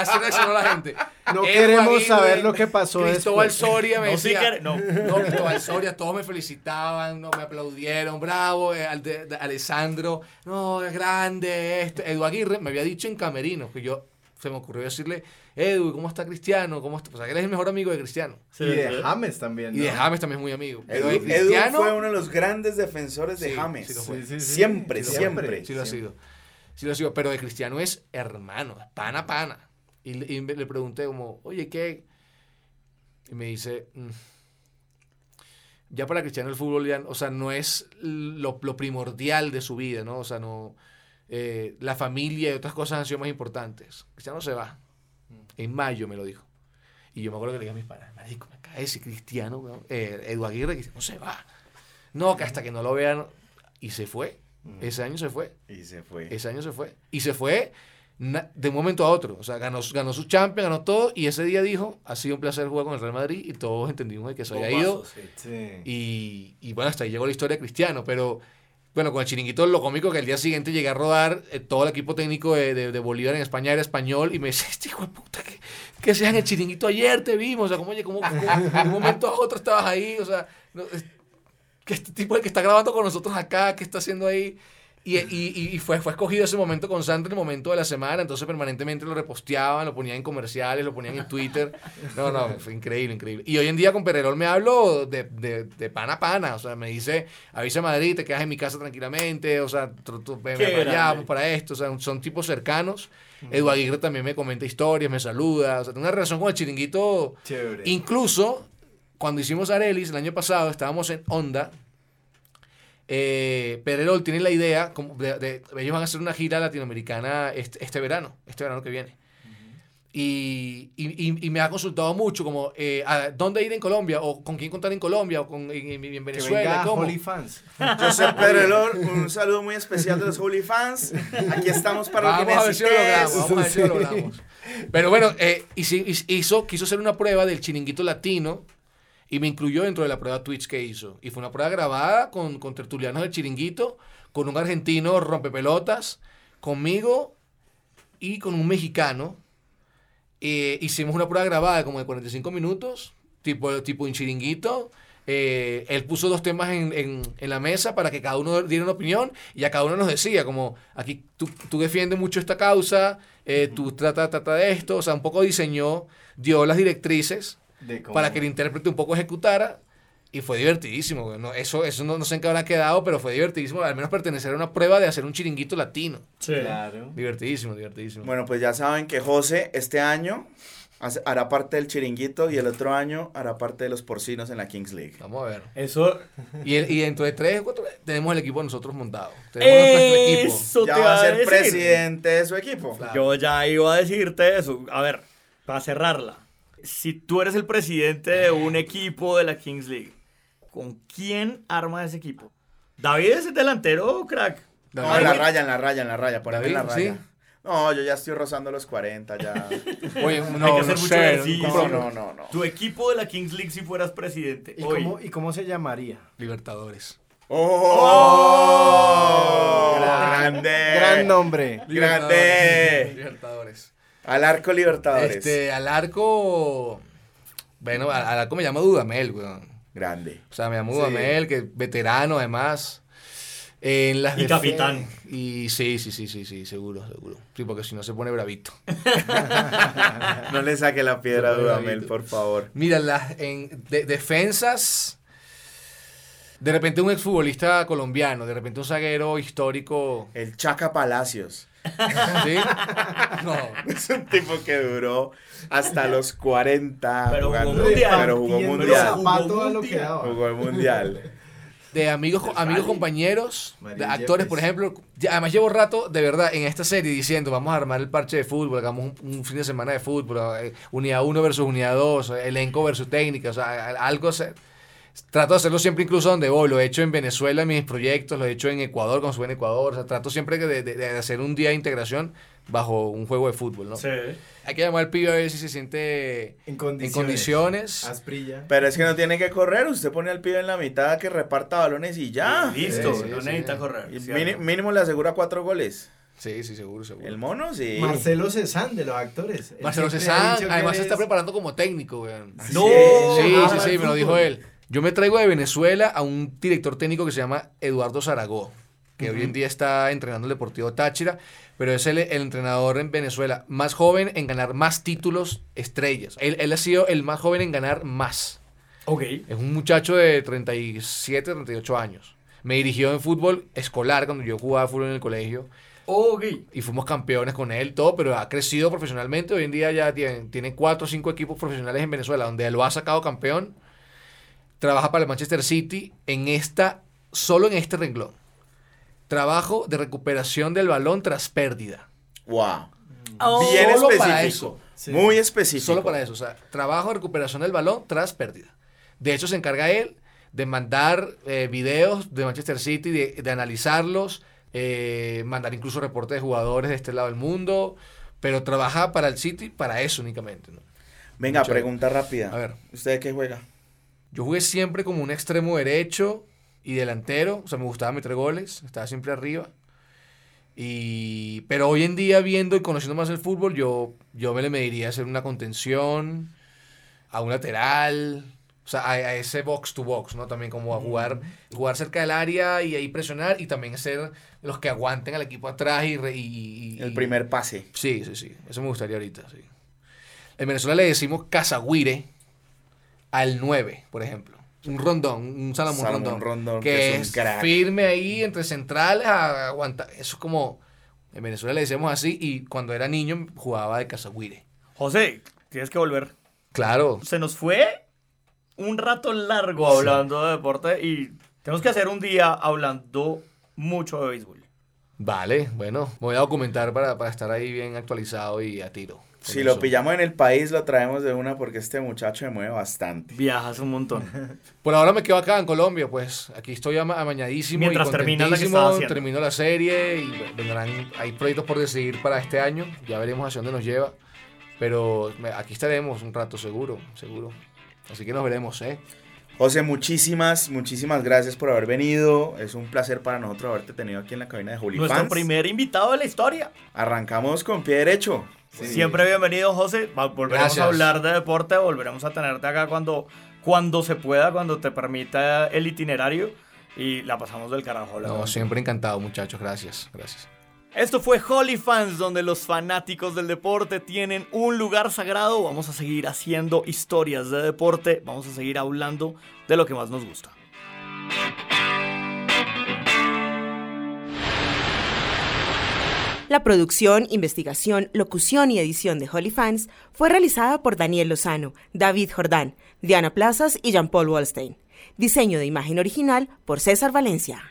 así reaccionó- la gente. No queremos Aguirre, saber lo que pasó Cristóbal después. Soria me No, sí decía. que- no. no, Cristóbal Soria, todos me felicitaban, no, me aplaudieron, bravo, eh, al de- de- Alessandro, no, es grande, esto. Edu Aguirre me había dicho en Camerino, que yo, se me ocurrió decirle, Edu, ¿cómo está Cristiano? ¿Cómo está? O sea, que él es el mejor amigo de Cristiano. y de James también. Y de. James también es muy amigo. Edu, fue uno de los grandes defensores de Sí, James. sí. Siempre, Sí lo fue. siempre. Sí lo ha sido. Sí lo ha sido. Pero de Cristiano es hermano, pana pana. Y, le- y le pregunté como, oye, ¿qué? Y me dice, "Mm, ya para Cristiano el fútbol ya, o sea, no es lo, lo primordial de su vida, ¿no? O sea, no, eh, la familia y otras cosas han sido más importantes. Cristiano se va. En mayo me lo dijo. Y yo me acuerdo que le dije a mis padres, marico, me cae ese Cristiano, weón, eh, Edu Aguirre, que no se va. No, que hasta que no lo vean. Y se fue. Ese año se fue. Y se fue. Ese año se fue. Y se fue de un momento a otro. O sea, ganó, ganó su Champions, ganó todo. Y ese día dijo, ha sido un placer jugar con el Real Madrid. Y todos entendimos de que se había ido. Sí. Y, y bueno, hasta ahí llegó la historia de Cristiano. Pero bueno, con el chiringuito lo cómico que el día siguiente llegué a rodar, eh, todo el equipo técnico de, de- de Bolívar en España era español. Y me dice, este hijo de puta, que, que sean el chiringuito ayer, te vimos. O sea, como, oye, como, de un momento a otro estabas ahí. O sea, no, es- que este tipo es el que está grabando con nosotros acá, ¿qué está haciendo ahí? Y, y, y fue, fue escogido ese momento con Sandra, el momento de la semana, entonces permanentemente lo reposteaban, lo ponían en comerciales, lo ponían en Twitter. No, no, fue increíble, increíble. Y hoy en día con Pererol me hablo de, de, de pana a pana, o sea, me dice, avisa a Madrid, te quedas en mi casa tranquilamente, o sea, grande. vamos para esto, o sea, son tipos cercanos. Edu Aguirre también me comenta historias, me saluda, o sea, tengo una relación con el chiringuito. Chévere. Incluso, cuando hicimos Arelis el año pasado, estábamos en Onda. Eh, Pererol tiene la idea, como de, de- ellos van a hacer una gira latinoamericana este, este verano, este verano que viene. Y, y- y- y me ha consultado mucho, como, eh, ¿a dónde ir en Colombia? ¿O con quién contar en Colombia? ¿O con, en, en- en Venezuela? venga ¿Cómo? Holy Fans. José Pedrelor, un saludo muy especial de los Holy Fans. Aquí estamos para lo que Vamos a ver si lo logramos, vamos a ver si lo logramos. Pero bueno, eh, hici- hiz- hizo, quiso hacer una prueba del chiringuito latino y me incluyó dentro de la prueba Twitch que hizo. Y fue una prueba grabada con, con tertulianos del chiringuito, con un argentino rompepelotas, conmigo y con un mexicano. Eh, hicimos una prueba grabada como de 45 minutos, tipo, tipo un chiringuito. Eh, él puso dos temas en, en- la mesa para que cada uno diera una opinión y a cada uno nos decía, como, aquí tú, tú defiendes mucho esta causa, eh, tú trata, trata de esto, o sea, un poco diseñó, dio las directrices para que el intérprete un poco ejecutara y fue divertidísimo. güey. No, eso eso no, no sé en qué habrá quedado, pero fue divertidísimo, al menos pertenecer a una prueba de hacer un chiringuito latino. Claro. Divertidísimo, divertidísimo. Bueno, pues ya saben que José este año hace- hará parte del chiringuito y el otro año hará parte de los porcinos en la Kings League. Vamos a ver. Eso. Y, el- y dentro de tres, cuatro, tenemos el equipo nosotros montado. Tenemos nuestro equipo. Eso Ya te va a ser decir. presidente de su equipo. Yo ya iba a decirte eso. A ver, para cerrarla. Si tú eres el presidente de un equipo de la Kings League, ¿con quién arma ese equipo? David es el delantero, crack. No, en la raya, en la raya, en la raya, por ahí en la raya. No, yo ya estoy rozando los 40 ya. Oye, Hay no, que hacer no mucho sé, ejercicio. no, no, no, no. Tu equipo de la Kings League si fueras presidente. ¿Y hoy. cómo, ¿Y cómo se llamaría? Libertadores. ¡Oh! ¡Grande! Gran nombre. ¡Grande! Libertadores. Al arco Libertadores. Este, al arco. Bueno, al, al arco me llamo Dudamel, weón. Grande. O sea, me llamo Sí. Dudamel, que veterano además. En las Y capitán. Y sí, sí, sí, sí, sí, seguro, seguro. Sí, porque si no se pone bravito. No le saque la piedra a Dudamel, por favor. Mira, las en de- defensas. De repente un exfutbolista colombiano, de repente un zaguero histórico. El Chaca Palacios. ¿Sí? No. Es un tipo que duró hasta los 40 Pero jugó jugando. mundial. Pero jugó mundial. Jugó el mundial. De amigos, amigos compañeros, de actores, por ejemplo. Además llevo rato, de verdad, en esta serie diciendo, vamos a armar el parche de fútbol, hagamos un, un fin de semana de fútbol, eh, unidad 1 versus unidad 2, elenco versus técnica, o sea, algo... Se, trato de hacerlo siempre incluso donde voy. Lo he hecho en Venezuela en mis proyectos, lo he hecho en Ecuador cuando estuve en Ecuador. O sea, trato siempre de, de- de hacer un día de integración bajo un juego de fútbol, ¿no? Sí. Hay que llamar al pibe a ver si se siente en condiciones. Asprilla. Pero es que no tiene que correr, usted pone al pibe en la mitad que reparta balones y ya. Y listo, Sí, no sí, necesita sí. correr. Mínimo le asegura cuatro goles. Sí, sí, seguro, seguro. El mono, sí. Marcelo Cezán de los actores. Marcelo que además se está es- preparando como técnico, weón. No, Sí, sí, ama sí, el me lo dijo él. Yo me traigo de Venezuela a un director técnico que se llama Eduardo Zaragoza, que hoy en día está entrenando el Deportivo Táchira, pero es el, el entrenador en Venezuela más joven en ganar más títulos estrellas. Él, él ha sido el más joven en ganar más. Ok. Es un muchacho de 37, 38 años. Me dirigió en fútbol escolar cuando yo jugaba fútbol en el colegio. Ok. Y fuimos campeones con él, todo, pero ha crecido profesionalmente. Hoy en día ya tiene, tiene cuatro o cinco equipos profesionales en Venezuela, donde lo ha sacado campeón. Trabaja para el Manchester City en esta, solo en este renglón. Trabajo de recuperación del balón tras pérdida. Wow. Oh, Bien Solo específico. para eso. Muy específico. Solo para eso. O sea, trabajo de recuperación del balón tras pérdida. De hecho, se encarga él de mandar eh, videos de Manchester City, de, de analizarlos, eh, mandar incluso reportes de jugadores de este lado del mundo. Pero trabaja para el City para eso únicamente. ¿no? Venga, Mucho- pregunta rápida. A ver. ¿Usted de qué juega? Yo jugué siempre como un extremo derecho y delantero. O sea, me gustaba meter goles. Estaba siempre arriba. Y, pero hoy en día, viendo y conociendo más el fútbol, yo, yo me le mediría a hacer una contención, a un lateral, o sea, a, a ese box to box, ¿no? También como a jugar, jugar cerca del área y ahí presionar y también ser los que aguanten al equipo atrás y... re- y- y- El primer pase. Sí, sí, sí. Eso me gustaría ahorita, sí. En Venezuela le decimos cazaguire al 9, por ejemplo. Un rondón, un Salomón, Salomón rondón. Rondón, que, que es es un crack. firme ahí entre centrales a aguantar. Eso es como. En Venezuela le decimos así y cuando era niño jugaba de cazaguire. José, tienes que volver. Claro. Se nos fue un rato largo hablando de deporte y tenemos que hacer un día hablando mucho de béisbol. Vale, bueno, me voy a documentar para, para estar ahí bien actualizado y a tiro. Si lo eso. pillamos en el país, lo traemos de una porque este muchacho se mueve bastante. Viajas un montón. Por ahora me quedo acá en Colombia, pues aquí estoy ama- amañadísimo Mientras y terminas la que haciendo. termino la serie y vendrán, hay proyectos por decidir para este año, ya veremos hacia dónde nos lleva, pero me- aquí estaremos un rato seguro, seguro. Así que nos veremos, ¿eh? José, muchísimas, muchísimas gracias por haber venido. Es un placer para nosotros haberte tenido aquí en la cabina de Holy Nuestro Fans. primer invitado de la historia. Arrancamos con pie derecho. Siempre bienvenido, José. Volveremos Gracias. a hablar de deporte, volveremos a tenerte acá cuando, cuando se pueda, cuando te permita el itinerario y la pasamos del carajo. la No, siempre encantado, muchachos, gracias, gracias. Esto fue Holy Fans, donde los fanáticos del deporte tienen un lugar sagrado. Vamos a seguir haciendo historias de deporte, vamos a seguir hablando de lo que más nos gusta. La producción, investigación, locución y edición de Holy Fans fue realizada por Daniel Lozano, David Jordán, Diana Plazas y Jean-Paul Wallstein. Diseño de imagen original por César Valencia.